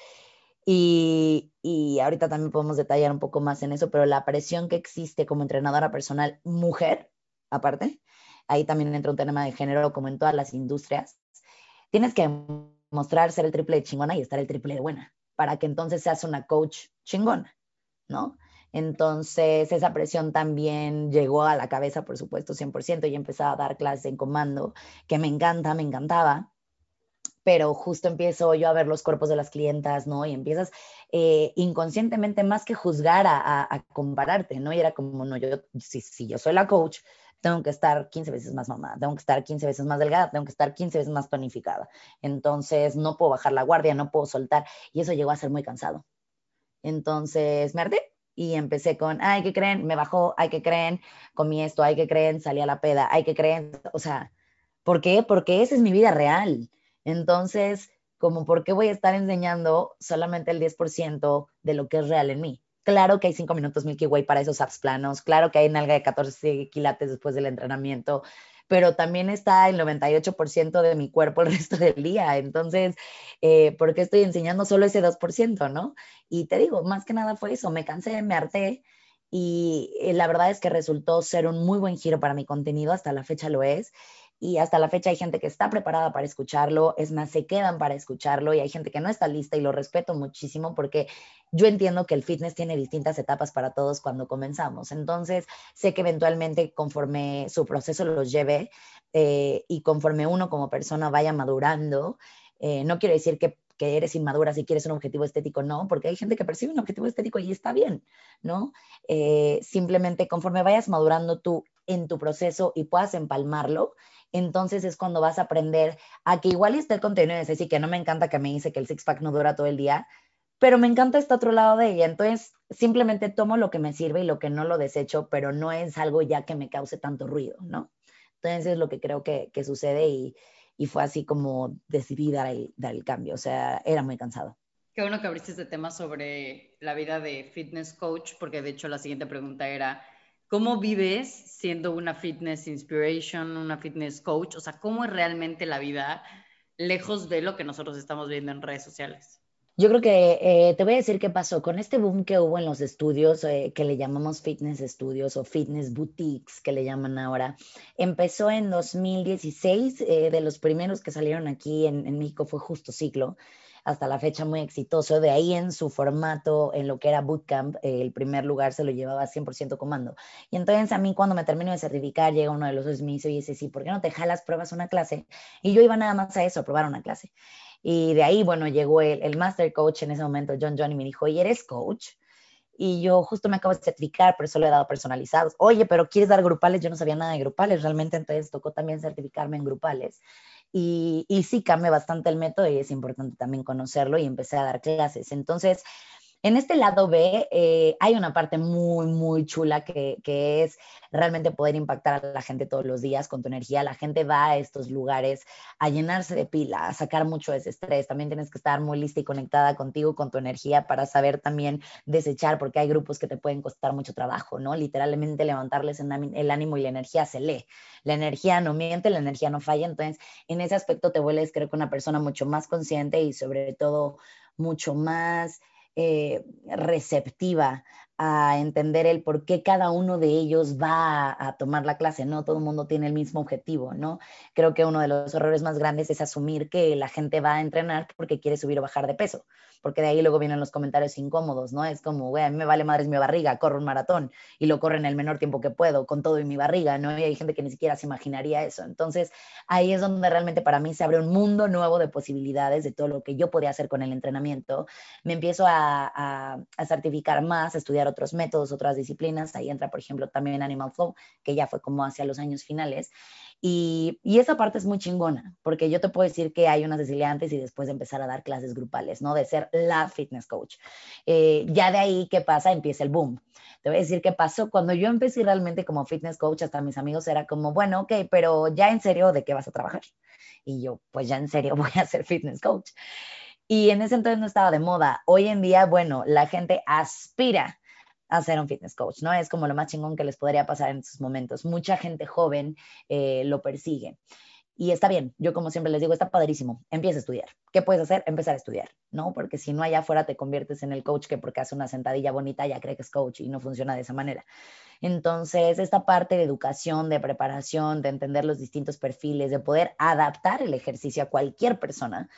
Y, y, ahorita también podemos detallar un poco más en eso, pero la presión que existe como entrenadora personal mujer, aparte, ahí también entra un tema de género como en todas las industrias, tienes que mostrar ser el triple de chingona y estar el triple de buena, para que entonces seas una coach chingona, ¿no? Entonces, esa presión también llegó a la cabeza, por supuesto, 100%, y empezaba a dar clases en comando, que me encanta, me encantaba pero justo empiezo yo a ver los cuerpos de las clientas, ¿no? Y empiezas eh, inconscientemente más que juzgar a, compararte, ¿no? Y era como, no, yo, si, si yo soy la coach, tengo que estar 15 veces más mamá, tengo que estar 15 veces más delgada, tengo que estar 15 veces más tonificada. Entonces, no puedo bajar la guardia, no puedo soltar, y eso llegó a ser muy cansado. Entonces, me harté y empecé con, ay, ¿qué creen? Me bajó, ay, ¿qué creen? Comí esto, ay, ¿qué creen? Salí a la peda, ay, ¿qué creen? O sea, ¿por qué? Porque esa es mi vida real. Entonces, como por qué voy a estar enseñando solamente el 10% de lo que es real en mí. Claro que hay 5 minutos Milky Way para esos apps planos, claro que hay nalga de 14 quilates después del entrenamiento, pero también está el 98% de mi cuerpo el resto del día. Entonces, eh, ¿por qué estoy enseñando solo ese 2%, no? Y te digo, más que nada fue eso, me cansé, me harté y eh, la verdad es que resultó ser un muy buen giro para mi contenido, hasta la fecha lo es y hasta la fecha hay gente que está preparada para escucharlo, es más, se quedan para escucharlo y hay gente que no está lista y lo respeto muchísimo porque yo entiendo que el fitness tiene distintas etapas para todos cuando comenzamos. Entonces, sé que eventualmente conforme su proceso los lleve eh, y conforme uno como persona vaya madurando, eh, no quiero decir que que eres inmadura si quieres un objetivo estético, no, porque hay gente que percibe un objetivo estético y está bien, ¿no? Eh, simplemente conforme vayas madurando tú en tu proceso y puedas empalmarlo, entonces es cuando vas a aprender a que igual esté el contenido de Ceci, que no me encanta que me dice que el six pack no dura todo el día, pero me encanta este otro lado de ella. Entonces simplemente tomo lo que me sirve y lo que no lo desecho, pero no es algo ya que me cause tanto ruido, ¿no? Entonces es lo que creo que, que sucede y, y, fue así como decidí dar el, dar el cambio. O sea, era muy cansado. Qué bueno que abriste este tema sobre la vida de fitness coach, porque de hecho la siguiente pregunta era, ¿Cómo vives siendo una fitness inspiration, una fitness coach? O sea, ¿cómo es realmente la vida lejos de lo que nosotros estamos viendo en redes sociales? Yo creo que eh, te voy a decir qué pasó con este boom que hubo en los estudios eh, que le llamamos fitness estudios o fitness boutiques que le llaman ahora. Empezó en 2016, eh, de los primeros que salieron aquí en, en México fue Justo Ciclo hasta la fecha muy exitoso. De ahí en su formato, en lo que era Bootcamp, eh, el primer lugar se lo llevaba 100% comando. Y entonces a mí cuando me termino de certificar, llega uno de los dos y me dice, oye, sí, ¿por qué no te jalas, pruebas una clase? Y yo iba nada más a eso, a probar una clase. Y de ahí, bueno, llegó el, Master Coach en ese momento, John John, y me dijo, ¿y eres coach? y yo justo me acabo de certificar, pero solo he dado personalizados. Oye, pero ¿quieres dar grupales? Yo no sabía nada de grupales, realmente entonces tocó también certificarme en grupales. Y, y sí cambia bastante el método y es importante también conocerlo y empecé a dar clases. Entonces, En este lado B eh, hay una parte muy, muy chula que, que, es realmente poder impactar a la gente todos los días con tu energía. La gente va a estos lugares a llenarse de pila, a sacar mucho ese estrés. También tienes que estar muy lista y conectada contigo, con tu energía, para saber también desechar, porque hay grupos que te pueden costar mucho trabajo, ¿no? Literalmente levantarles el ánimo y la energía se lee. La energía no miente, la energía no falla. Entonces, en ese aspecto te vuelves, creo que, una persona mucho más consciente y sobre todo mucho más eh, receptiva a entender el por qué cada uno de ellos va a, tomar la clase, ¿no? Todo el mundo tiene el mismo objetivo, ¿no? Creo que uno de los errores más grandes es asumir que la gente va a entrenar porque quiere subir o bajar de peso, porque de ahí luego vienen los comentarios incómodos, ¿no? Es como, güey, a mí me vale madres mi barriga, corro un maratón y lo corro en el menor tiempo que puedo, con todo y mi barriga, ¿no? Y hay gente que ni siquiera se imaginaría eso. Entonces, ahí es donde realmente para mí se abre un mundo nuevo de posibilidades de todo lo que yo podía hacer con el entrenamiento. Me empiezo a, a certificar más, a estudiar otros métodos, otras disciplinas. Ahí entra, por ejemplo, también Animal Flow, que ya fue como hacia los años finales. Y, y, esa parte es muy chingona, porque yo te puedo decir que hay una Cecilia antes y después de empezar a dar clases grupales, ¿no? De ser la fitness coach. Eh, ya de ahí, ¿qué pasa? Empieza el boom. Te voy a decir qué pasó. Cuando yo empecé realmente como fitness coach, hasta mis amigos era como, bueno, ok, pero ya en serio, ¿de qué vas a trabajar? Y yo, pues ya en serio voy a ser fitness coach. Y en ese entonces no estaba de moda. Hoy en día, bueno, la gente aspira a ser un fitness coach, ¿no? Es como lo más chingón que les podría pasar en estos momentos. Mucha gente joven eh, lo persigue. Y está bien, yo como siempre les digo, está padrísimo, empieza a estudiar. ¿Qué puedes hacer? Empezar a estudiar, ¿no? Porque si no allá afuera te conviertes en el coach que porque hace una sentadilla bonita ya cree que es coach y no funciona de esa manera. Entonces, esta parte de educación, de preparación, de entender los distintos perfiles, de poder adaptar el ejercicio a cualquier persona,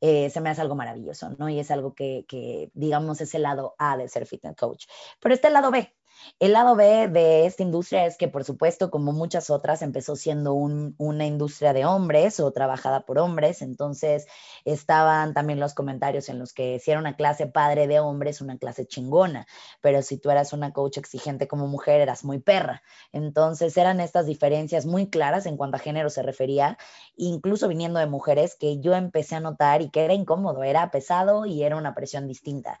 eh, se me hace algo maravilloso, ¿no? Y es algo que, digamos, es el lado A de ser fitness coach. Pero este lado B, el lado B de esta industria es que, por supuesto, como muchas otras, empezó siendo una industria de hombres o trabajada por hombres. Entonces, estaban también los comentarios en los que si era una clase padre de hombres, una clase chingona. Pero si tú eras una coach exigente como mujer, eras muy perra. Entonces, eran estas diferencias muy claras en cuanto a género se refería, incluso viniendo de mujeres, que yo empecé a notar y que era incómodo, era pesado y era una presión distinta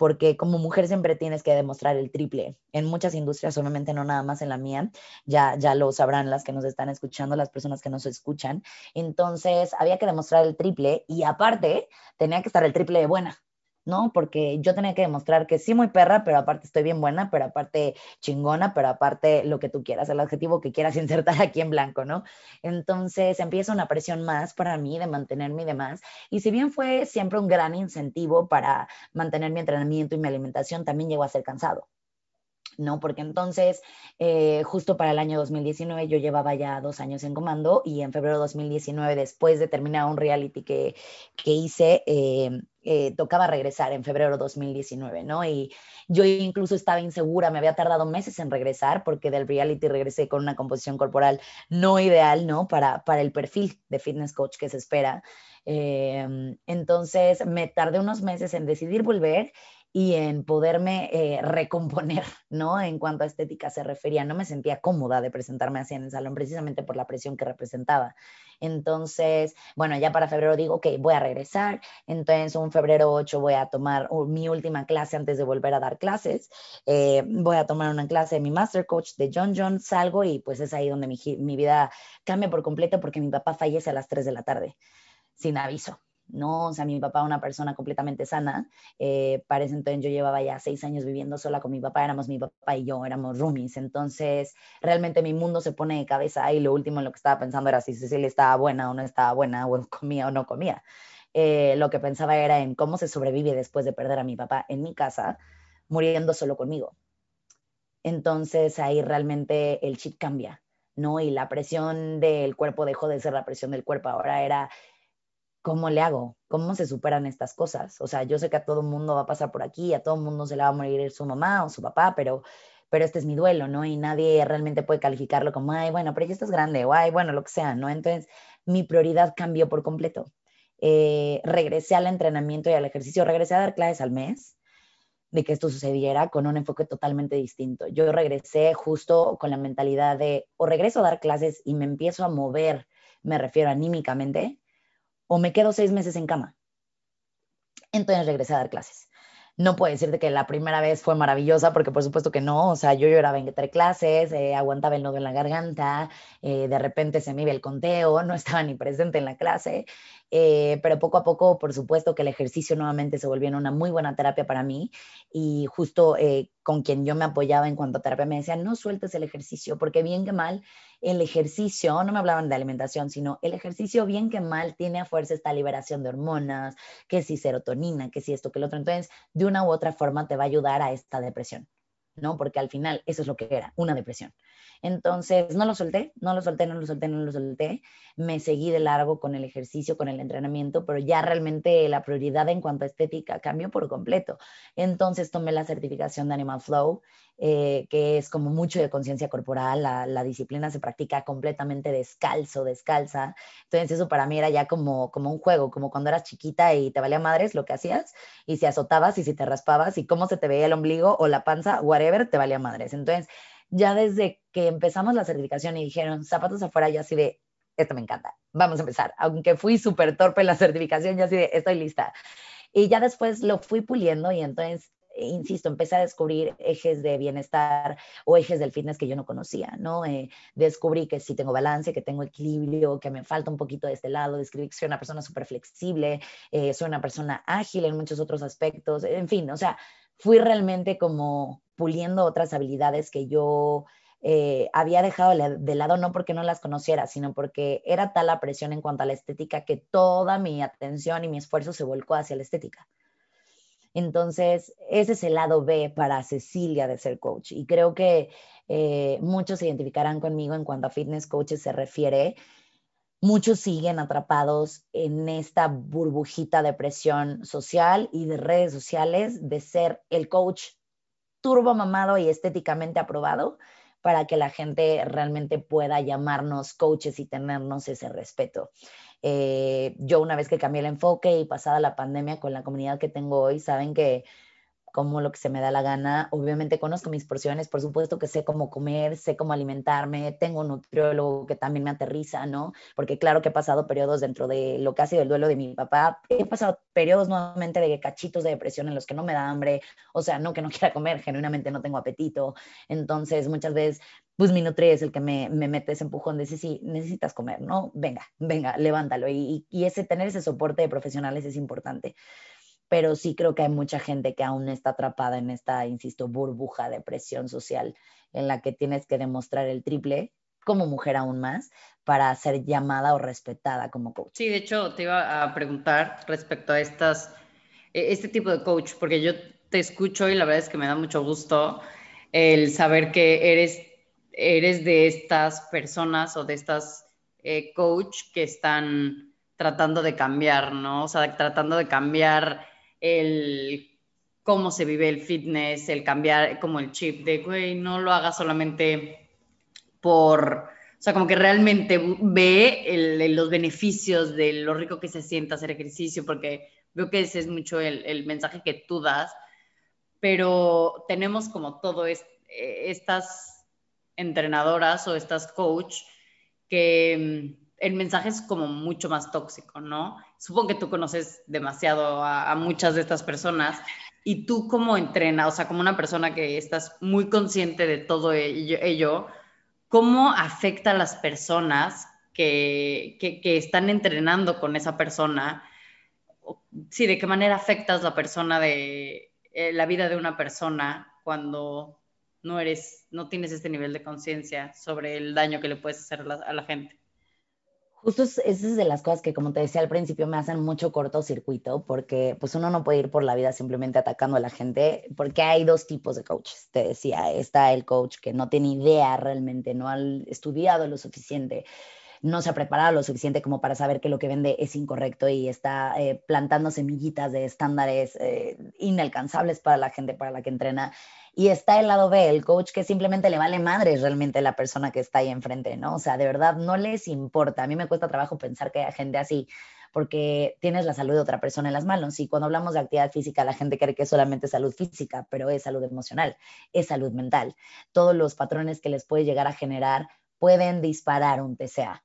porque como mujer siempre tienes que demostrar el triple. En muchas industrias, obviamente no nada más en la mía, ya, ya lo sabrán las que nos están escuchando, las personas que nos escuchan. Entonces, había que demostrar el triple y aparte tenía que estar el triple de buena. ¿No? Porque yo tenía que demostrar que sí muy perra, pero aparte estoy bien buena, pero aparte chingona, pero aparte lo que tú quieras, el adjetivo que quieras insertar aquí en blanco, ¿no? Entonces empieza una presión más para mí de mantenerme y demás. Y si bien fue siempre un gran incentivo para mantener mi entrenamiento y mi alimentación, también llegó a ser cansado. ¿no? Porque entonces, eh, justo para el año 2019, yo llevaba ya dos años en comando y en febrero de 2019, después de terminar un reality que, que hice, eh, eh, tocaba regresar en febrero de 2019, ¿no? Y yo incluso estaba insegura, me había tardado meses en regresar porque del reality regresé con una composición corporal no ideal, ¿no? Para, para el perfil de fitness coach que se espera. entonces, me tardé unos meses en decidir volver y en poderme eh, recomponer, ¿no? En cuanto a estética se refería, no me sentía cómoda de presentarme así en el salón precisamente por la presión que representaba. Entonces, bueno, ya para febrero digo, ok, voy a regresar, entonces un febrero 8 voy a tomar mi última clase antes de volver a dar clases, eh, voy a tomar una clase de mi Master Coach de John John, salgo y pues es ahí donde mi, mi vida cambia por completo porque mi papá fallece a las 3 de la tarde, sin aviso. ¿No? O sea, mi papá, una persona completamente sana, eh, para ese entonces yo llevaba ya seis años viviendo sola con mi papá, éramos mi papá y yo, éramos roomies, entonces realmente mi mundo se pone de cabeza y lo último en lo que estaba pensando era si Cecilia estaba buena o no estaba buena, o comía o no comía. Eh, lo que pensaba era en cómo se sobrevive después de perder a mi papá en mi casa, muriendo solo conmigo. Entonces ahí realmente el chip cambia, ¿no? Y la presión del cuerpo dejó de ser la presión del cuerpo, ahora era ¿cómo le hago? ¿Cómo se superan estas cosas? O sea, yo sé que a todo mundo va a pasar por aquí, a todo mundo se le va a morir su mamá o su papá, pero, pero este es mi duelo, ¿no? Y nadie realmente puede calificarlo como, ay, bueno, pero ya estás grande, o ay, bueno, lo que sea, ¿no? Entonces, mi prioridad cambió por completo. Eh, regresé al entrenamiento y al ejercicio, regresé a dar clases al mes de que esto sucediera con un enfoque totalmente distinto. Yo regresé justo con la mentalidad de o regreso a dar clases y me empiezo a mover, me refiero anímicamente, o me quedo seis meses en cama. Entonces regresé a dar clases. no puedo decirte que la primera vez fue maravillosa, porque por supuesto que no, o sea, yo lloraba entre clases, eh, aguantaba el nudo en la garganta, eh, de repente se me iba el conteo, no estaba ni presente en la clase, eh, pero poco a poco, por supuesto que el ejercicio nuevamente se volvió una muy buena terapia para mí y justo con quien yo me apoyaba en cuanto a terapia me decía, no sueltes el ejercicio, porque bien que mal, el ejercicio, no me hablaban de alimentación, sino el ejercicio bien que mal tiene a fuerza esta liberación de hormonas, que si serotonina, que si esto, que lo otro, entonces de una u otra forma te va a ayudar a esta depresión, ¿no? Porque al final eso es lo que era, una depresión. Entonces, no lo solté, no lo solté, no lo solté, no lo solté. Me seguí de largo con el ejercicio, con el entrenamiento, pero ya realmente la prioridad en cuanto a estética cambió por completo. Entonces tomé la certificación de Animal Flow, eh, que es como mucho de conciencia corporal. La, la, disciplina se practica completamente descalzo, descalza. Entonces eso para mí era ya como, como un juego, como cuando eras chiquita y te valía madres lo que hacías, y si azotabas y si te raspabas y cómo se te veía el ombligo o la panza, whatever, te valía madres. Entonces ya desde que empezamos la certificación y dijeron zapatos afuera, yo así de, esto me encanta, vamos a empezar. Aunque fui súper torpe en la certificación, yo así de, estoy lista. Y ya después lo fui puliendo y entonces, insisto, empecé a descubrir ejes de bienestar o ejes del fitness que yo no conocía, ¿no? Eh, descubrí que sí tengo balance, que tengo equilibrio, que me falta un poquito de este lado, descubrí que soy una persona súper flexible, eh, soy una persona ágil en muchos otros aspectos, en fin, o sea, fui realmente como puliendo otras habilidades que yo eh, había dejado de lado, no porque no las conociera, sino porque era tal la presión en cuanto a la estética que toda mi atención y mi esfuerzo se volcó hacia la estética. Entonces, ese es el lado B para Cecilia de ser coach. Y creo que eh, muchos se identificarán conmigo en cuanto a fitness coaches se refiere. Muchos siguen atrapados en esta burbujita de presión social y de redes sociales de ser el coach turbo mamado y estéticamente aprobado para que la gente realmente pueda llamarnos coaches y tenernos ese respeto. Eh, yo una vez que cambié el enfoque y pasada la pandemia con la comunidad que tengo hoy, saben que como lo que se me da la gana. Obviamente conozco mis porciones, por supuesto que sé cómo comer, sé cómo alimentarme, tengo un nutriólogo que también me aterriza, ¿no? Porque claro que he pasado periodos dentro de lo que ha sido el duelo de mi papá, he pasado periodos nuevamente de cachitos de depresión en los que no me da hambre, o sea, no que no quiera comer, genuinamente no tengo apetito. Entonces, muchas veces pues mi nutri es el que me, me mete ese empujón de sí, necesitas comer, ¿no? Venga, venga, levántalo. Y, y, ese, tener ese soporte de profesionales es importante pero sí creo que hay mucha gente que aún está atrapada en esta, insisto, burbuja de presión social en la que tienes que demostrar el triple como mujer aún más para ser llamada o respetada como coach. Sí, de hecho te iba a preguntar respecto a estas, e, este tipo de coach, porque yo te escucho y la verdad es que me da mucho gusto el saber que eres, eres de estas personas o de estas eh, coach que están tratando de cambiar, ¿no? O sea, tratando de cambiar el cómo se vive el fitness, el cambiar como el chip de, güey, no lo hagas solamente por, o sea, como que realmente ve los beneficios de lo rico que se siente hacer ejercicio, porque veo que ese es mucho el, mensaje que tú das, pero tenemos como todo estas entrenadoras o estas coach que mm, el mensaje es como mucho más tóxico, ¿no? Supongo que tú conoces demasiado a, muchas de estas personas y tú como entrena, o sea, como una persona que estás muy consciente de todo ello, ¿cómo afecta a las personas que, que, están entrenando con esa persona? Sí, ¿de qué manera afectas la persona de eh, la vida de una persona cuando no eres, no tienes este nivel de conciencia sobre el daño que le puedes hacer a la gente? Justo es de las cosas que, como te decía al principio, me hacen mucho cortocircuito, porque pues uno no puede ir por la vida simplemente atacando a la gente, porque hay dos tipos de coaches. Te decía, está el coach que no tiene idea realmente, no ha estudiado lo suficiente, no se ha preparado lo suficiente como para saber que lo que vende es incorrecto y está eh, plantando semillitas de estándares eh, inalcanzables para la gente para la que entrena y está el lado B, el coach que simplemente le vale madre realmente la persona que está ahí enfrente, ¿no? O sea, de verdad no les importa. A mí me cuesta trabajo pensar que hay gente así, porque tienes la salud de otra persona en las manos. Y cuando hablamos de actividad física, la gente cree que es solamente salud física, pero es salud emocional, es salud mental. Todos los patrones que les puede llegar a generar pueden disparar un TCA.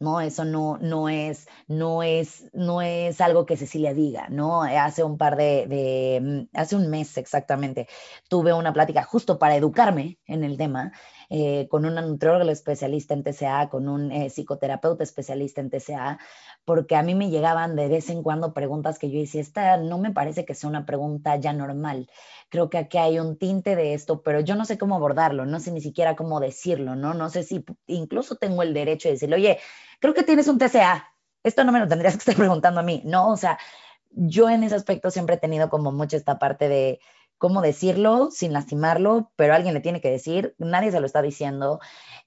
¿No? Eso no, no, es, no, es, no es algo que Cecilia diga, ¿no? Hace un par de, mm, hace un mes exactamente, tuve una plática justo para educarme en el tema eh, con una nutrióloga especialista en TCA, con un eh, psicoterapeuta especialista en TCA, porque a mí me llegaban de vez en cuando preguntas que yo decía, esta no me parece que sea una pregunta ya normal. Creo que aquí hay un tinte de esto, pero yo no sé cómo abordarlo, no sé ni siquiera cómo decirlo, ¿no? No sé si incluso tengo el derecho de decirle, oye, creo que tienes un TCA. Esto no me lo tendrías que estar preguntando a mí, ¿no? O sea, yo en ese aspecto siempre he tenido como mucho esta parte de cómo decirlo sin lastimarlo, pero alguien le tiene que decir, nadie se lo está diciendo.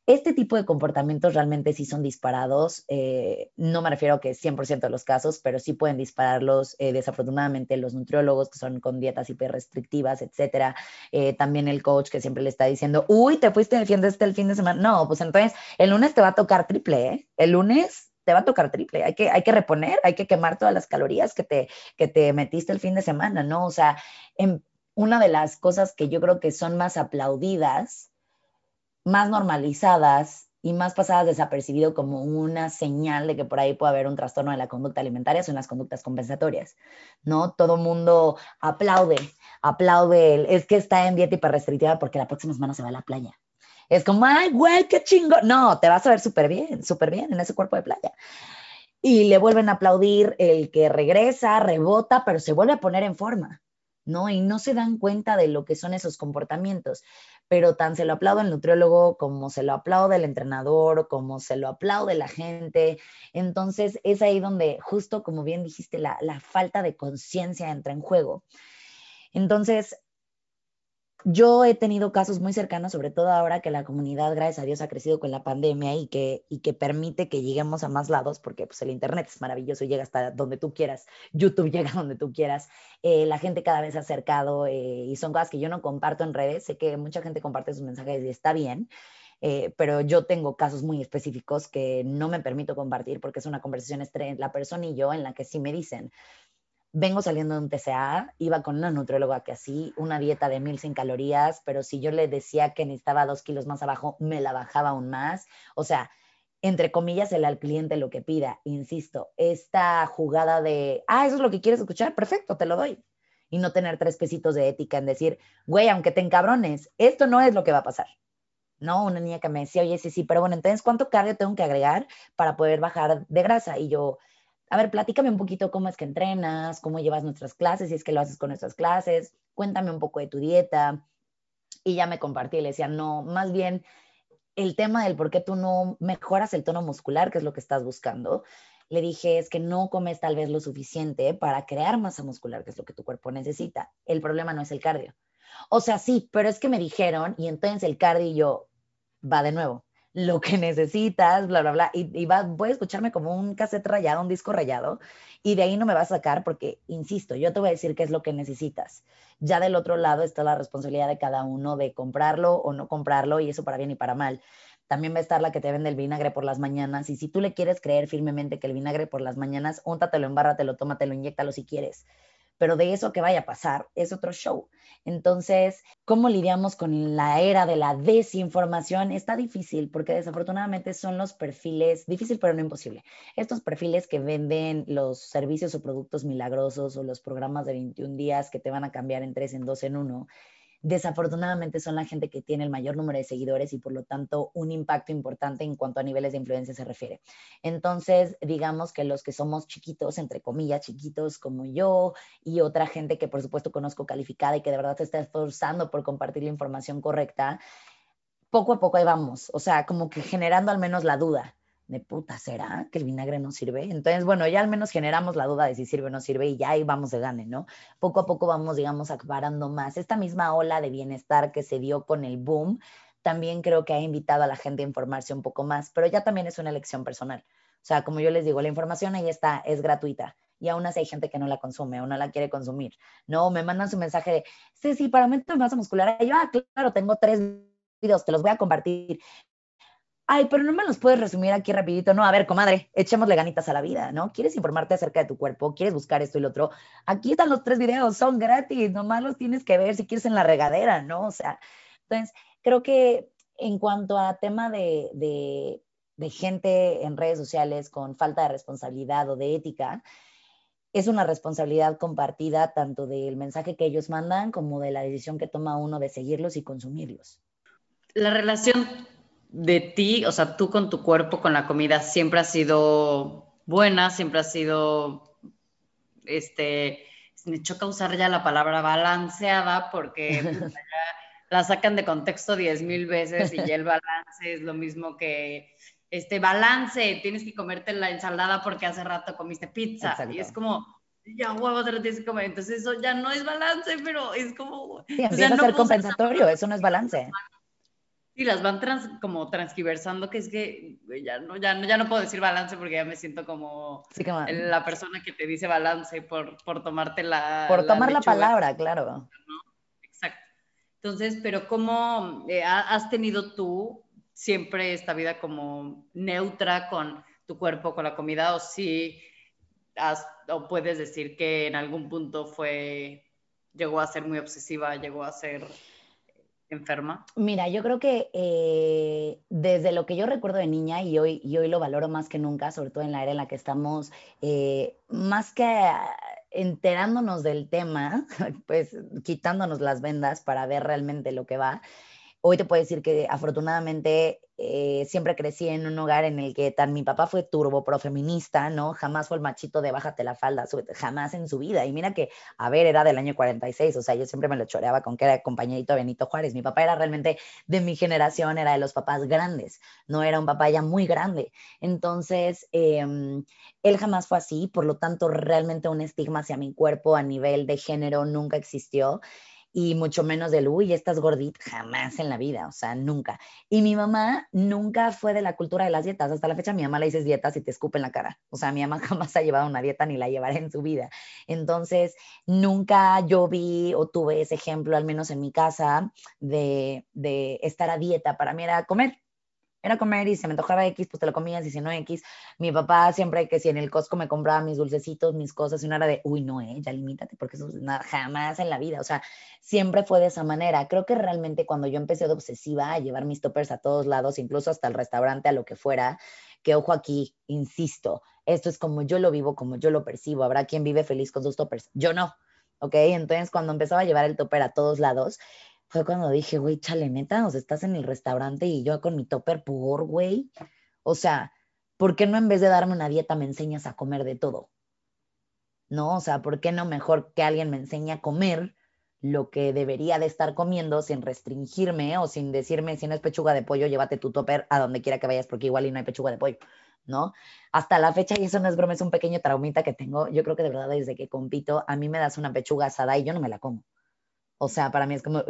Este tipo de comportamientos realmente sí son disparados, eh, no me refiero a que 100% de los casos, pero sí pueden dispararlos eh, desafortunadamente los nutriólogos que son con dietas hiperrestrictivas, etcétera. Eh, también el coach que siempre le está diciendo, uy, te fuiste de fiesta este el fin de semana. No, pues entonces el lunes te va a tocar triple, ¿eh? El lunes te va a tocar triple, hay que, hay que reponer, hay que quemar todas las calorías que te, que te metiste el fin de semana, ¿no? O sea, en, una de las cosas que yo creo que son más aplaudidas, más normalizadas y más pasadas desapercibido como una señal de que por ahí puede haber un trastorno de la conducta alimentaria son las conductas compensatorias, ¿no? Todo mundo aplaude, aplaude, es que está en dieta hiperrestrictiva porque la próxima semana se va a la playa. Es como, ay, güey, qué chingo. No, te vas a ver súper bien, súper bien en ese cuerpo de playa. Y le vuelven a aplaudir el que regresa, rebota, pero se vuelve a poner en forma. ¿No? Y no se dan cuenta de lo que son esos comportamientos, pero tan se lo aplaude el nutriólogo como se lo aplaude el entrenador, como se lo aplaude la gente. Entonces es ahí donde justo, como bien dijiste, la, la falta de conciencia entra en juego. Entonces, yo he tenido casos muy cercanos, sobre todo ahora que la comunidad, gracias a Dios, ha crecido con la pandemia y que, y que permite que lleguemos a más lados, porque pues, el Internet es maravilloso, llega hasta donde tú quieras, YouTube llega donde tú quieras, eh, la gente cada vez se ha acercado eh, y son cosas que yo no comparto en redes, sé que mucha gente comparte sus mensajes y está bien, eh, pero yo tengo casos muy específicos que no me permito compartir porque es una conversación entre la persona y yo en la que sí me dicen, vengo saliendo de un TCA, iba con una nutrióloga que así, una dieta de mil sin calorías, pero si yo le decía que necesitaba dos kilos más abajo, me la bajaba aún más. O sea, entre comillas, el al cliente lo que pida, insisto, esta jugada de, ah, eso es lo que quieres escuchar, perfecto, te lo doy. Y no tener tres pesitos de ética en decir, güey, aunque te encabrones, esto no es lo que va a pasar. ¿no? Una niña que me decía, oye, sí, sí, pero bueno, entonces, ¿cuánto cardio tengo que agregar para poder bajar de grasa? Y yo, a ver, platícame un poquito cómo es que entrenas, cómo llevas nuestras clases, si es que lo haces con nuestras clases, cuéntame un poco de tu dieta. Y ya me compartí, le decía, no, más bien el tema del por qué tú no mejoras el tono muscular, que es lo que estás buscando. Le dije, es que no comes tal vez lo suficiente para crear masa muscular, que es lo que tu cuerpo necesita. El problema no es el cardio. O sea, sí, pero es que me dijeron, y entonces el cardio yo, va de nuevo lo que necesitas, bla, bla, bla. Y, va, voy a escucharme como un cassette rayado, un disco rayado, y de ahí no me va a sacar porque, insisto, yo te voy a decir qué es lo que necesitas. Ya del otro lado está la responsabilidad de cada uno de comprarlo o no comprarlo, y eso para bien y para mal. También va a estar la que te vende el vinagre por las mañanas, y si tú le quieres creer firmemente que el vinagre por las mañanas, úntatelo, embárratelo, tómatelo, inyectalo si quieres pero de eso que vaya a pasar es otro show. Entonces, ¿cómo lidiamos con la era de la desinformación? Está difícil porque desafortunadamente son los perfiles, difícil pero no imposible, estos perfiles que venden los servicios o productos milagrosos o los programas de 21 días que te van a cambiar en tres, en dos, en uno desafortunadamente son la gente que tiene el mayor número de seguidores y por lo tanto un impacto importante en cuanto a niveles de influencia se refiere. Entonces, digamos que los que somos chiquitos, entre comillas, chiquitos como yo y otra gente que por supuesto conozco calificada y que de verdad se está esforzando por compartir la información correcta, poco a poco ahí vamos, o sea, como que generando al menos la duda de puta, ¿será que el vinagre no sirve? Entonces, bueno, ya al menos generamos la duda de si sirve o no sirve y ya ahí vamos de gane, ¿no? Poco a poco vamos, digamos, aclarando más. Esta misma ola de bienestar que se dio con el boom, también creo que ha invitado a la gente a informarse un poco más, pero ya también es una elección personal. O sea, como yo les digo, la información ahí está, es gratuita. Y aún así hay gente que no la consume o no la quiere consumir. No, me mandan su mensaje de, sí, sí, para aumentar masa muscular. Y yo, ah, claro, tengo tres videos, te los voy a compartir ay, pero no me los puedes resumir aquí rapidito. No, a ver, comadre, echémosle ganitas a la vida, ¿no? ¿Quieres informarte acerca de tu cuerpo? ¿Quieres buscar esto y lo otro? Aquí están los tres videos, son gratis, nomás los tienes que ver si quieres en la regadera, ¿no? O sea, entonces, creo que en cuanto a tema de, de gente en redes sociales con falta de responsabilidad o de ética, es una responsabilidad compartida tanto del mensaje que ellos mandan como de la decisión que toma uno de seguirlos y consumirlos. La relación de ti, o sea, tú con tu cuerpo, con la comida, siempre ha sido buena, siempre ha sido, este, me choca usar ya la palabra balanceada porque la sacan de contexto diez mil veces y ya el balance es lo mismo que este balance, tienes que comerte la ensalada porque hace rato comiste pizza. Y es como, ya huevo, te lo tienes que comer. Entonces eso ya no es balance, pero es como... Sí, empieza a ser compensatorio, eso no es balance. Sí, las van trans, como transgiversando, que es que ya no, ya, no, ya no puedo decir balance porque ya me siento como, la persona que te dice balance por, por tomarte la... Por tomar la palabra, claro. Exacto. Entonces, pero ¿cómo eh, has tenido tú siempre esta vida como neutra con tu cuerpo, con la comida, o si o puedes decir que en algún punto fue, llegó a ser muy obsesiva, llegó a ser enferma? Mira, yo creo que eh, desde lo que yo recuerdo de niña y hoy, y hoy lo valoro más que nunca, sobre todo en la era en la que estamos, eh, más que enterándonos del tema, pues quitándonos las vendas para ver realmente lo que va, hoy te puedo decir que afortunadamente eh, siempre crecí en un hogar en el que tan mi papá fue turbo profeminista, ¿no? Jamás fue el machito de bájate la falda, jamás en su vida. Y mira que, a ver, era del año 46, o sea, yo siempre me lo choreaba con que era compañerito Benito Juárez. Mi papá era realmente de mi generación, era de los papás grandes, no era un papá ya muy grande. Entonces, em, él jamás fue así, por lo tanto, realmente un estigma hacia mi cuerpo a nivel de género nunca existió y mucho menos del, uy, estás gordita, jamás en la vida, o sea, nunca. Y mi mamá nunca fue de la cultura de las dietas, hasta la fecha mi mamá le dices dietas y te escupe en la cara, o sea, mi mamá jamás ha llevado una dieta ni la llevará en su vida. Entonces, nunca yo vi o tuve ese ejemplo, al menos en mi casa, de, de estar a dieta, para mí era comer, era comer y se me antojaba X, pues te lo comías y si no X. Mi papá siempre que si en el Costco me compraba mis dulcecitos, mis cosas, y una era de, uy, no, eh, ya limítate, porque eso nada, jamás en la vida. O sea, siempre fue de esa manera. Creo que realmente cuando yo empecé de obsesiva a llevar mis toppers a todos lados, incluso hasta el restaurante, a lo que fuera, que ojo aquí, insisto, esto es como yo lo vivo, como yo lo percibo. Habrá quien vive feliz con sus toppers. Yo no. ¿ok? Entonces, cuando empezaba a llevar el topper a todos lados, fue cuando dije, güey, chale, neta, o sea, estás en el restaurante y yo con mi topper por, güey. O sea, ¿por qué no en vez de darme una dieta me enseñas a comer de todo? ¿No? O sea, ¿por qué no mejor que alguien me enseñe a comer lo que debería de estar comiendo sin restringirme o sin decirme, si no es pechuga de pollo, llévate tu topper a donde quiera que vayas porque igual y no hay pechuga de pollo, ¿no? Hasta la fecha, y eso no es broma, es un pequeño traumita que tengo, yo creo que de verdad desde que compito, a mí me das una pechuga asada y yo no me la como. O sea, para mí es como,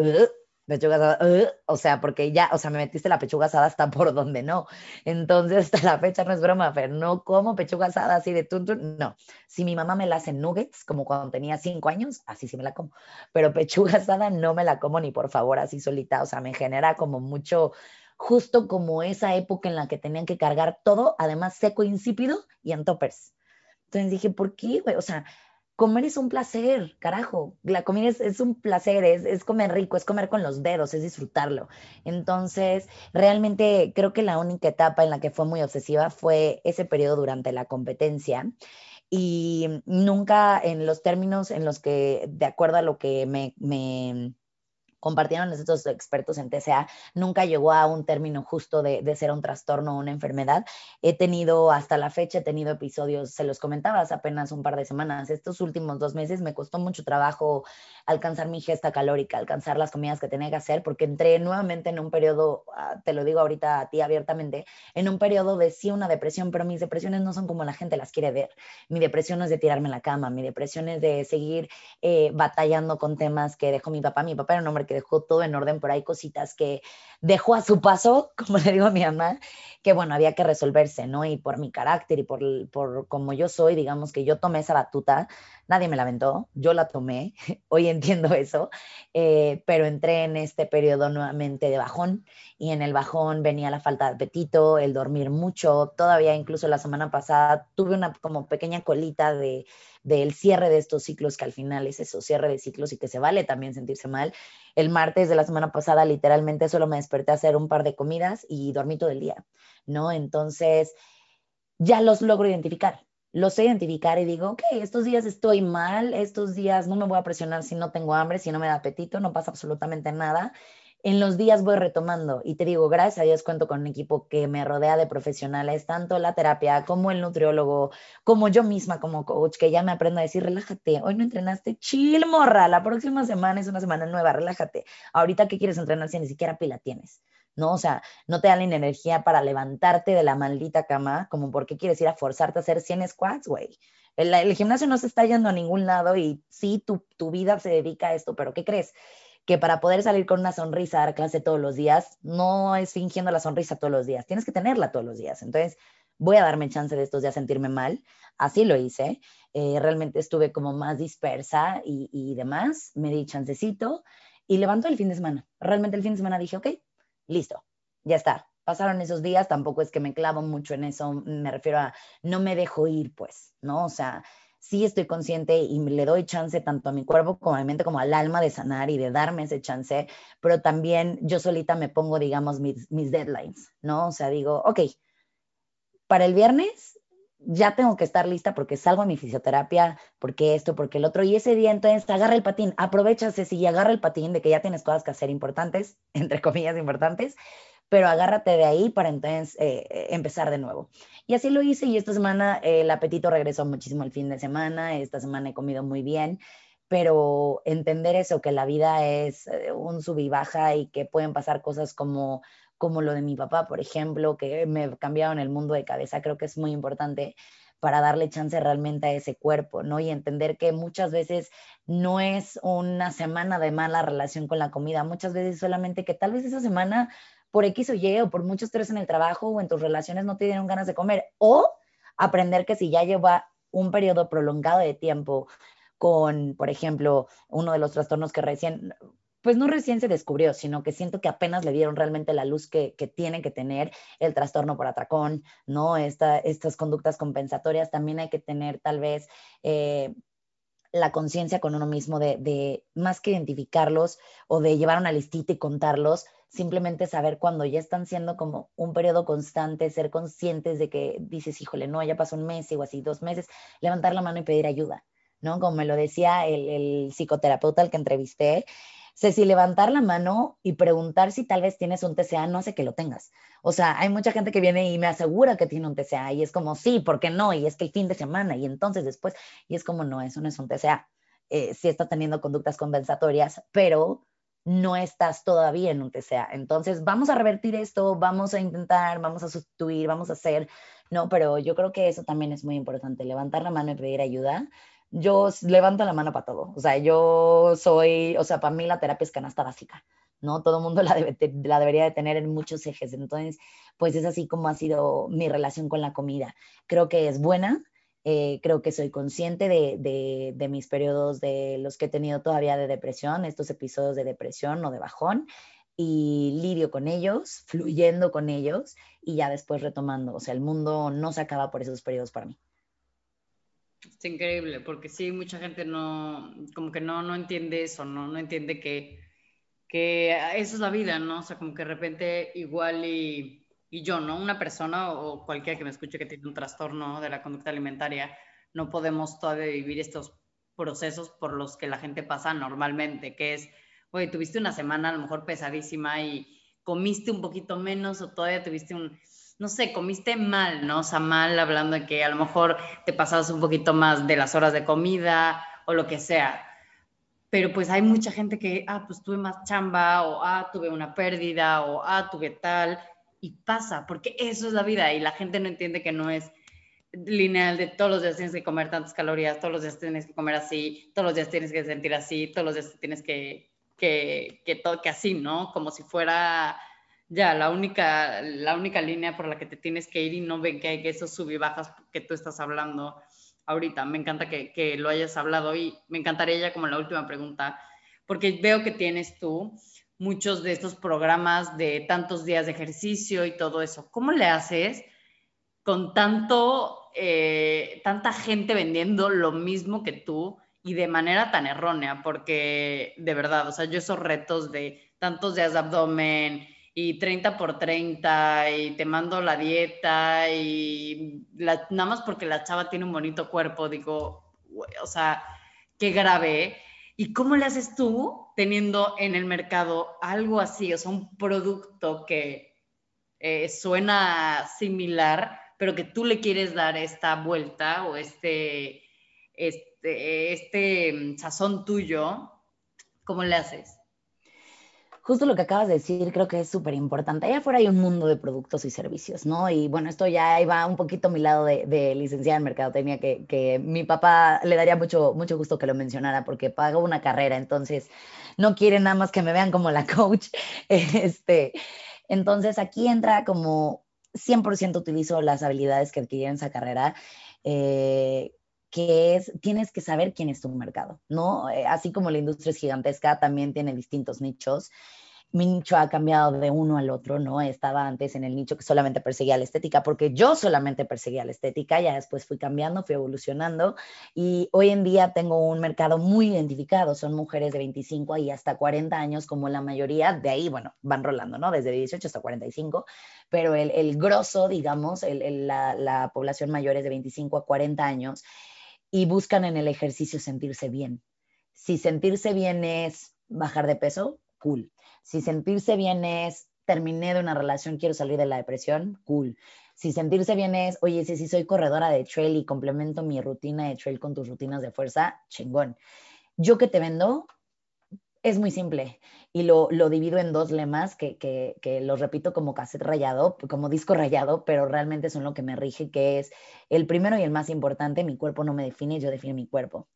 pechuga asada, o sea, porque ya, o sea, me metiste la pechuga asada hasta por donde no. Entonces, hasta la fecha no es broma, pero no como pechuga asada así de tuntu, no. Si mi mamá me la hace nuggets, como cuando tenía cinco años, así sí me la como. Pero pechuga asada no me la como ni por favor así solita, o sea, me genera como mucho, justo como esa época en la que tenían que cargar todo, además seco, insípido y en toppers. Entonces dije, ¿por qué, güey? O sea, comer es un placer, carajo. La comida es, un placer, es, es, comer rico, es comer con los dedos, es disfrutarlo. Entonces, realmente creo que la única etapa en la que fue muy obsesiva fue ese periodo durante la competencia. Y nunca en los términos en los que, de acuerdo a lo que me compartieron estos expertos en TCA, nunca llegó a un término justo de, de, ser un trastorno o una enfermedad. He tenido, hasta la fecha, he tenido episodios, se los comentabas apenas un par de semanas, estos últimos dos meses me costó mucho trabajo alcanzar mi gesta calórica, alcanzar las comidas que tenía que hacer, porque entré nuevamente en un periodo, ah, te lo digo ahorita a ti abiertamente, en un periodo de sí una depresión, pero mis depresiones no son como la gente las quiere ver. Mi depresión no es de tirarme en la cama, mi depresión es de seguir eh, batallando con temas que dejó mi papá. Mi papá era un hombre que dejó todo en orden, pero hay cositas que dejó a su paso, como le digo a mi mamá, que bueno, había que resolverse, ¿no? Y por mi carácter y por, por como yo soy, digamos que yo tomé esa batuta nadie me la yo la tomé, hoy entiendo eso, eh, pero entré en este periodo nuevamente de bajón y en el bajón venía la falta de apetito, el dormir mucho, todavía incluso la semana pasada tuve una como pequeña colita de del cierre de estos ciclos, que al final es eso, cierre de ciclos y que se vale también sentirse mal. El martes de la semana pasada literalmente solo me desperté a hacer un par de comidas y dormí todo el día, ¿no? Entonces, ya los logro identificar los sé identificar y digo, ok, estos días estoy mal, estos días no me voy a presionar si no tengo hambre, si no me da apetito, no pasa absolutamente nada. En los días voy retomando y te digo, gracias a Dios cuento con un equipo que me rodea de profesionales, tanto la terapia como el nutriólogo, como yo misma como coach, que ya me aprendo a decir, relájate, hoy no entrenaste, chill morra, la próxima semana es una semana nueva, relájate. Ahorita que quieres entrenar si ni siquiera pila tienes. ¿No? O sea, no te dan la energía para levantarte de la maldita cama, como porque quieres ir a forzarte a hacer 100 squats, güey. El, gimnasio no se está yendo a ningún lado y sí, tu, tu vida se dedica a esto, pero ¿qué crees? Que para poder salir con una sonrisa a dar clase todos los días, no es fingiendo la sonrisa todos los días, tienes que tenerla todos los días. Entonces, voy a darme chance de estos días sentirme mal. Así lo hice. Eh, realmente estuve como más dispersa y, y demás. Me di chancecito y levanto el fin de semana. Realmente el fin de semana dije, ok, listo, ya está. Pasaron esos días, tampoco es que me clavo mucho en eso, me refiero a no me dejo ir, pues, ¿no? O sea, sí estoy consciente y le doy chance tanto a mi cuerpo como a mi mente como al alma de sanar y de darme ese chance, pero también yo solita me pongo, digamos, mis, mis deadlines, ¿no? O sea, digo, ok, para el viernes ya tengo que estar lista porque salgo a mi fisioterapia, porque esto, porque el otro, y ese día entonces agarra el patín, aprovechase y agarra el patín de que ya tienes cosas que hacer importantes, entre comillas importantes, pero agárrate de ahí para entonces eh, eh, empezar de nuevo. Y así lo hice y esta semana eh, el apetito regresó muchísimo el fin de semana, esta semana he comido muy bien, pero entender eso, que la vida es un sub y baja y que pueden pasar cosas como como lo de mi papá, por ejemplo, que me cambiaron el mundo de cabeza, creo que es muy importante para darle chance realmente a ese cuerpo, ¿no? Y entender que muchas veces no es una semana de mala relación con la comida, muchas veces solamente que tal vez esa semana por X o Y o por mucho estrés en el trabajo o en tus relaciones no te dieron ganas de comer, o aprender que si ya lleva un periodo prolongado de tiempo con, por ejemplo, uno de los trastornos que recién pues no recién se descubrió, sino que siento que apenas le dieron realmente la luz que, que tiene que tener el trastorno por atracón, ¿no? Esta, estas conductas compensatorias también hay que tener tal vez eh, la conciencia con uno mismo de, de, más que identificarlos o de llevar una listita y contarlos, simplemente saber cuando ya están siendo como un periodo constante, ser conscientes de que dices, híjole, no, ya pasó un mes o así, dos meses, levantar la mano y pedir ayuda, ¿no? Como me lo decía el, el psicoterapeuta al que entrevisté, si levantar la mano y preguntar si tal vez tienes un TCA no hace que lo tengas. O sea, hay mucha gente que viene y me asegura que tiene un TCA y es como, sí, ¿por qué no? Y es que el fin de semana y entonces después, y es como, no, eso no es un TCA. Eh, sí estás teniendo conductas compensatorias, pero no estás todavía en un TCA. Entonces, vamos a revertir esto, vamos a intentar, vamos a sustituir, vamos a hacer, no, pero yo creo que eso también es muy importante, levantar la mano y pedir ayuda, yo levanto la mano para todo. O sea, yo soy, o sea, para mí la terapia es canasta básica, ¿no? Todo el mundo la, la debería de tener en muchos ejes. Entonces, pues es así como ha sido mi relación con la comida. Creo que es buena, eh, creo que soy consciente de, de, de, mis periodos, de los que he tenido todavía de depresión, estos episodios de depresión o de bajón, y lidio con ellos, fluyendo con ellos y ya después retomando. O sea, el mundo no se acaba por esos periodos para mí. Es increíble, porque sí, mucha gente no, como que no, no entiende eso, ¿no? No entiende que, que eso es la vida, ¿no? O sea, como que de repente igual y, y yo, ¿no? Una persona o cualquiera que me escuche que tiene un trastorno de la conducta alimentaria, no podemos todavía vivir estos procesos por los que la gente pasa normalmente, que es, oye, tuviste una semana a lo mejor pesadísima y comiste un poquito menos o todavía tuviste un no sé, comiste mal, ¿no? O sea, mal hablando de que a lo mejor te pasabas un poquito más de las horas de comida o lo que sea. Pero pues hay mucha gente que, ah, pues tuve más chamba o, ah, tuve una pérdida o, ah, tuve tal. Y pasa, porque eso es la vida y la gente no entiende que no es lineal de todos los días tienes que comer tantas calorías, todos los días tienes que comer así, todos los días tienes que sentir así, todos los días tienes que, que, que, todo, que así, ¿no? Como si fuera ya la única, la única línea por la que te tienes que ir y no ven que hay esos sub y bajas que tú estás hablando. ahorita. Me encanta que, lo hayas hablado y me encantaría ya como la última pregunta, porque veo que tienes tú muchos de estos programas de tantos días de ejercicio y todo eso. ¿Cómo le haces con tanto, eh, tanta gente vendiendo lo mismo que tú y de manera tan errónea? Porque de verdad, o sea, yo esos retos de tantos días de abdomen y 30 por 30 y te mando la dieta y nada más porque la chava tiene un bonito cuerpo, digo, o sea, qué grave. ¿Y cómo le haces tú teniendo en el mercado algo así, o sea, un producto que eh, suena similar, pero que tú le quieres dar esta vuelta o este, este, este mm, sazón tuyo, ¿cómo le haces? Justo lo que acabas de decir creo que es súper importante. Allá afuera hay un mundo de productos y servicios, ¿no? Y bueno, esto ya iba un poquito a mi lado de, licenciada en mercadotecnia, que, que mi papá le daría mucho, mucho gusto que lo mencionara porque pago una carrera, entonces no quiere nada más que me vean como la coach. Este, entonces aquí entra como 100% utilizo las habilidades que adquirí en esa carrera. Eh, que es, tienes que saber quién es tu mercado, ¿no? Eh, así como la industria es gigantesca, también tiene distintos nichos mi nicho ha cambiado de uno al otro, ¿no? Estaba antes en el nicho que solamente perseguía la estética, porque yo solamente perseguía la estética, ya después fui cambiando, fui evolucionando y hoy en día tengo un mercado muy identificado, son mujeres de 25 y hasta 40 años, como la mayoría, de ahí, bueno, van rolando, ¿no? Desde 18 hasta 45, pero el, el grosso, digamos, el, la, la población mayor es de 25 a 40 años y buscan en el ejercicio sentirse bien. Si sentirse bien es bajar de peso, cool si sentirse bien es, terminé de una relación, quiero salir de la depresión, cool. Si sentirse bien es, oye, si, si soy corredora de trail y complemento mi rutina de trail con tus rutinas de fuerza, chingón. Yo que te vendo es muy simple y lo, lo divido en dos lemas que, que, que los repito como cassette rayado, como disco rayado, pero realmente son lo que me rige, que es el primero y el más importante, mi cuerpo no me define, yo defino mi cuerpo.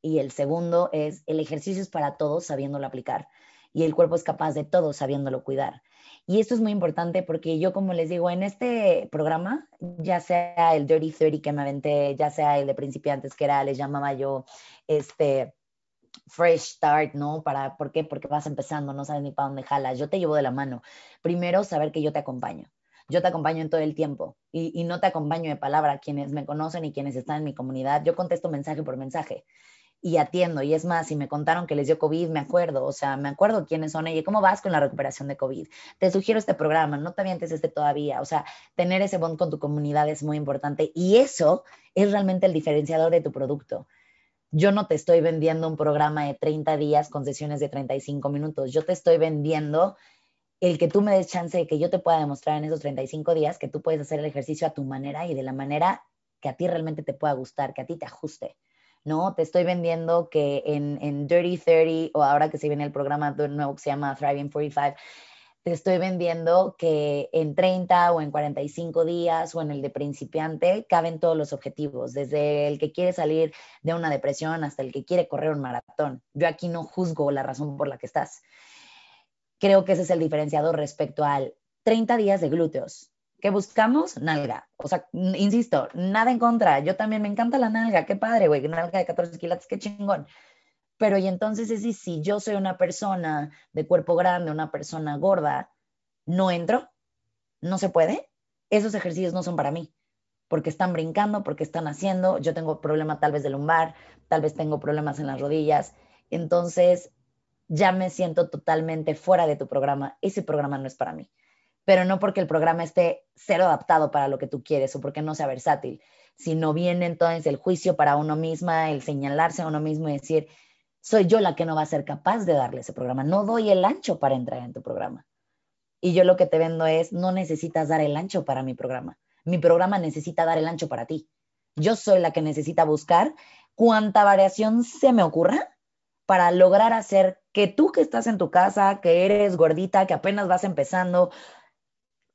Y el segundo es, el ejercicio es para todos sabiéndolo aplicar y el cuerpo es capaz de todo sabiéndolo cuidar. Y esto es muy importante porque yo, como les digo, en este programa, ya sea el Dirty 30 que me aventé, ya sea el de principiantes que era, les llamaba yo, este, fresh start, ¿no? Para, ¿Por qué? Porque vas empezando, no sabes ni para dónde jalas. Yo te llevo de la mano. Primero, saber que yo te acompaño. Yo te acompaño en todo el tiempo y, y no te acompaño de palabra. Quienes me conocen y quienes están en mi comunidad, yo contesto mensaje por mensaje y atiendo. Y es más, si me contaron que les dio COVID, me acuerdo, o sea, me acuerdo quiénes son y cómo vas con la recuperación de COVID. Te sugiero este programa, no te avientes este todavía. O sea, tener ese bond con tu comunidad es muy importante y eso es realmente el diferenciador de tu producto. Yo no te estoy vendiendo un programa de 30 días con sesiones de 35 minutos. Yo te estoy vendiendo el que tú me des chance de que yo te pueda demostrar en esos 35 días que tú puedes hacer el ejercicio a tu manera y de la manera que a ti realmente te pueda gustar, que a ti te ajuste. ¿No? Te estoy vendiendo que en, en Dirty 30 o ahora que se viene el programa nuevo que se llama Thriving 45, te estoy vendiendo que en 30 o en 45 días o en el de principiante caben todos los objetivos, desde el que quiere salir de una depresión hasta el que quiere correr un maratón. Yo aquí no juzgo la razón por la que estás. Creo que ese es el diferenciador respecto al 30 días de glúteos. ¿Qué buscamos? Nalga. O sea, insisto, nada en contra. Yo también me encanta la nalga. Qué padre, güey. Nalga de 14 kilos, qué chingón. Pero y entonces es si yo soy una persona de cuerpo grande, una persona gorda, no entro, no se puede. Esos ejercicios no son para mí, porque están brincando, porque están haciendo. Yo tengo problema tal vez de lumbar, tal vez tengo problemas en las rodillas. Entonces ya me siento totalmente fuera de tu programa. Ese programa no es para mí pero no porque el programa esté cero adaptado para lo que tú quieres o porque no sea versátil, sino viene entonces el juicio para uno misma, el señalarse a uno mismo y decir, soy yo la que no va a ser capaz de darle ese programa, no doy el ancho para entrar en tu programa. Y yo lo que te vendo es, no necesitas dar el ancho para mi programa, mi programa necesita dar el ancho para ti. Yo soy la que necesita buscar cuánta variación se me ocurra para lograr hacer que tú que estás en tu casa, que eres gordita, que apenas vas empezando,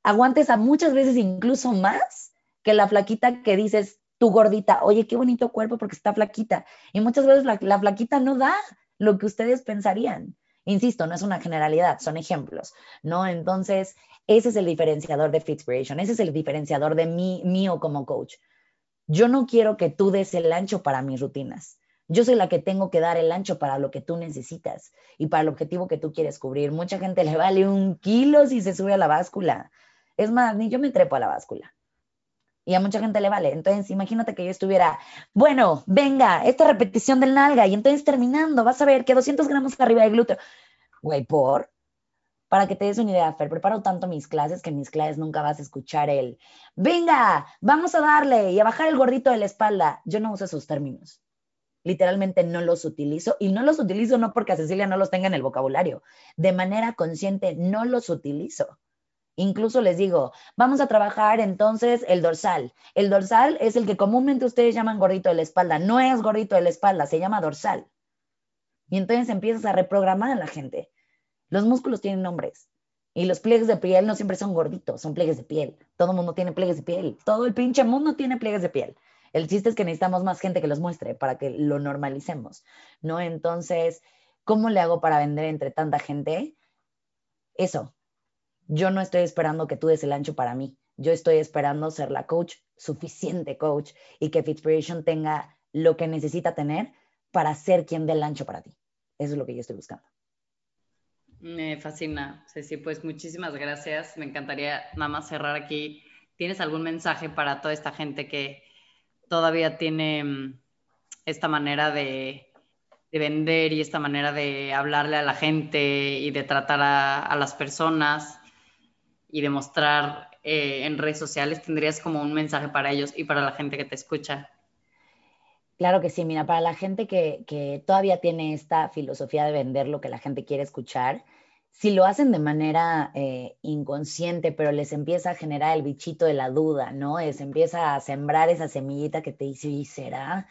aguantes a muchas veces incluso más que la flaquita que dices, tu gordita, oye, qué bonito cuerpo porque está flaquita. Y muchas veces la, la flaquita no da lo que ustedes pensarían. Insisto, no es una generalidad, son ejemplos, ¿no? Entonces, ese es el diferenciador de Fitspiration, ese es el diferenciador de mí, mío como coach. Yo no quiero que tú des el ancho para mis rutinas. Yo soy la que tengo que dar el ancho para lo que tú necesitas y para el objetivo que tú quieres cubrir. Mucha gente le vale un kilo si se sube a la báscula. Es más, ni yo me trepo a la báscula. Y a mucha gente le vale. Entonces, imagínate que yo estuviera, bueno, venga, esta repetición del nalga. Y entonces terminando, vas a ver que 200 gramos arriba del glúteo. Güey, por. Para que te des una idea, Fer, preparo tanto mis clases que en mis clases nunca vas a escuchar el, venga, vamos a darle y a bajar el gordito de la espalda. Yo no uso esos términos literalmente no los utilizo y no los utilizo no porque a Cecilia no los tenga en el vocabulario, de manera consciente no los utilizo. Incluso les digo, vamos a trabajar entonces el dorsal. El dorsal es el que comúnmente ustedes llaman gordito de la espalda. No es gordito de la espalda, se llama dorsal. Y entonces empiezas a reprogramar a la gente. Los músculos tienen nombres. Y los pliegues de piel no siempre son gorditos, son pliegues de piel. Todo el mundo tiene pliegues de piel. Todo el pinche mundo tiene pliegues de piel. El chiste es que necesitamos más gente que los muestre para que lo normalicemos, ¿no? Entonces, ¿cómo le hago para vender entre tanta gente? Eso. Yo no estoy esperando que tú des el ancho para mí. Yo estoy esperando ser la coach, suficiente coach, y que Fitspiration tenga lo que necesita tener para ser quien dé el ancho para ti. Eso es lo que yo estoy buscando. Me fascina, Ceci. Pues muchísimas gracias. Me encantaría nada más cerrar aquí. ¿Tienes algún mensaje para toda esta gente que, todavía tiene mm, esta manera de, vender y esta manera de hablarle a la gente y de tratar a, las personas y de mostrar eh, en redes sociales, tendrías como un mensaje para ellos y para la gente que te escucha. Claro que sí, mira, para la gente que, que todavía tiene esta filosofía de vender lo que la gente quiere escuchar, si lo hacen de manera eh, inconsciente, pero les empieza a generar el bichito de la duda, ¿no? Les empieza a sembrar esa semillita que te dice, ¿y será?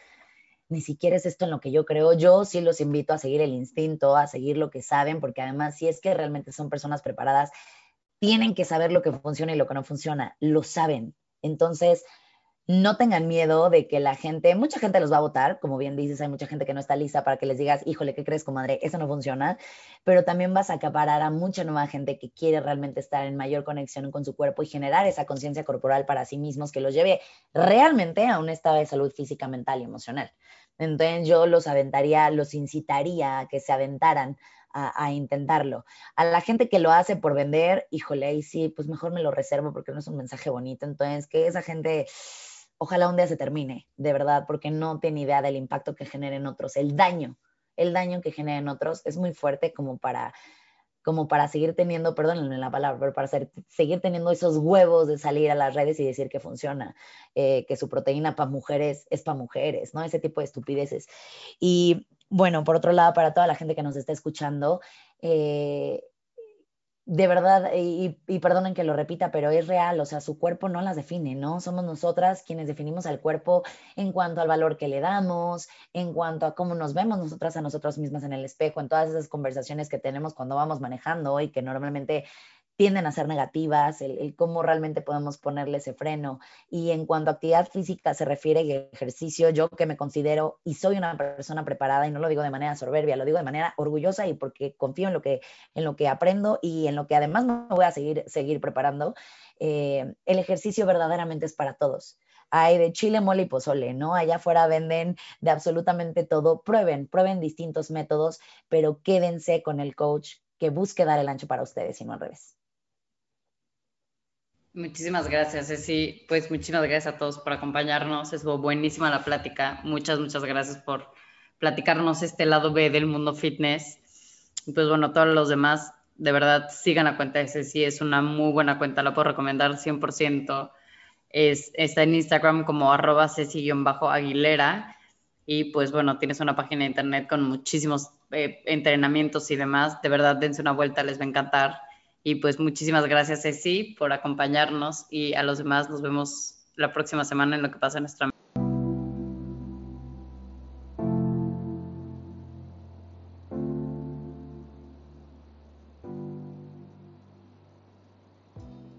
Ni siquiera es esto en lo que yo creo. Yo sí los invito a seguir el instinto, a seguir lo que saben, porque además, si es que realmente son personas preparadas, tienen que saber lo que funciona y lo que no funciona. Lo saben. Entonces, no tengan miedo de que la gente, mucha gente los va a votar, como bien dices, hay mucha gente que no está lista para que les digas, híjole, ¿qué crees, comadre? Eso no funciona, pero también vas a acaparar a mucha nueva gente que quiere realmente estar en mayor conexión con su cuerpo y generar esa conciencia corporal para sí mismos que los lleve realmente a un estado de salud física, mental y emocional. Entonces yo los aventaría, los incitaría a que se aventaran a, intentarlo. A la gente que lo hace por vender, híjole, ahí sí, pues mejor me lo reservo porque no es un mensaje bonito. Entonces, que esa gente ojalá un día se termine, de verdad, porque no tiene idea del impacto que genera en otros, el daño, el daño que genera en otros es muy fuerte como para como para seguir teniendo, perdónenme la palabra, pero para seguir teniendo esos huevos de salir a las redes y decir que funciona, eh, que su proteína para mujeres es para mujeres, ¿no? Ese tipo de estupideces. Y bueno, por otro lado, para toda la gente que nos está escuchando, eh, de verdad, y, perdonen que lo repita, pero es real, o sea, su cuerpo no las define, ¿no? Somos nosotras quienes definimos al cuerpo en cuanto al valor que le damos, en cuanto a cómo nos vemos nosotras a nosotras mismas en el espejo, en todas esas conversaciones que tenemos cuando vamos manejando y que normalmente tienden a ser negativas, el, cómo realmente podemos ponerle ese freno. Y en cuanto a actividad física se refiere ejercicio, yo que me considero y soy una persona preparada, y no lo digo de manera soberbia, lo digo de manera orgullosa y porque confío en lo que, en lo que aprendo y en lo que además me voy a seguir, seguir preparando, eh, el ejercicio verdaderamente es para todos hay de chile, mole y pozole, ¿no? Allá afuera venden de absolutamente todo. Prueben, prueben distintos métodos, pero quédense con el coach que busque dar el ancho para ustedes y no al revés. Muchísimas gracias, Ceci. Pues muchísimas gracias a todos por acompañarnos. Es buenísima la plática. Muchas, muchas gracias por platicarnos este lado B del mundo fitness. Y pues bueno, todos los demás, de verdad, sigan la cuenta de Ceci. Es una muy buena cuenta, la puedo recomendar 100%. Es, está en Instagram como arroba Ceci-Aguilera. Y pues bueno, tienes una página de internet con muchísimos eh, entrenamientos y demás. De verdad, dense una vuelta, les va a encantar. Y pues muchísimas gracias, Ceci, por acompañarnos y a los demás nos vemos la próxima semana en lo que pasa en nuestra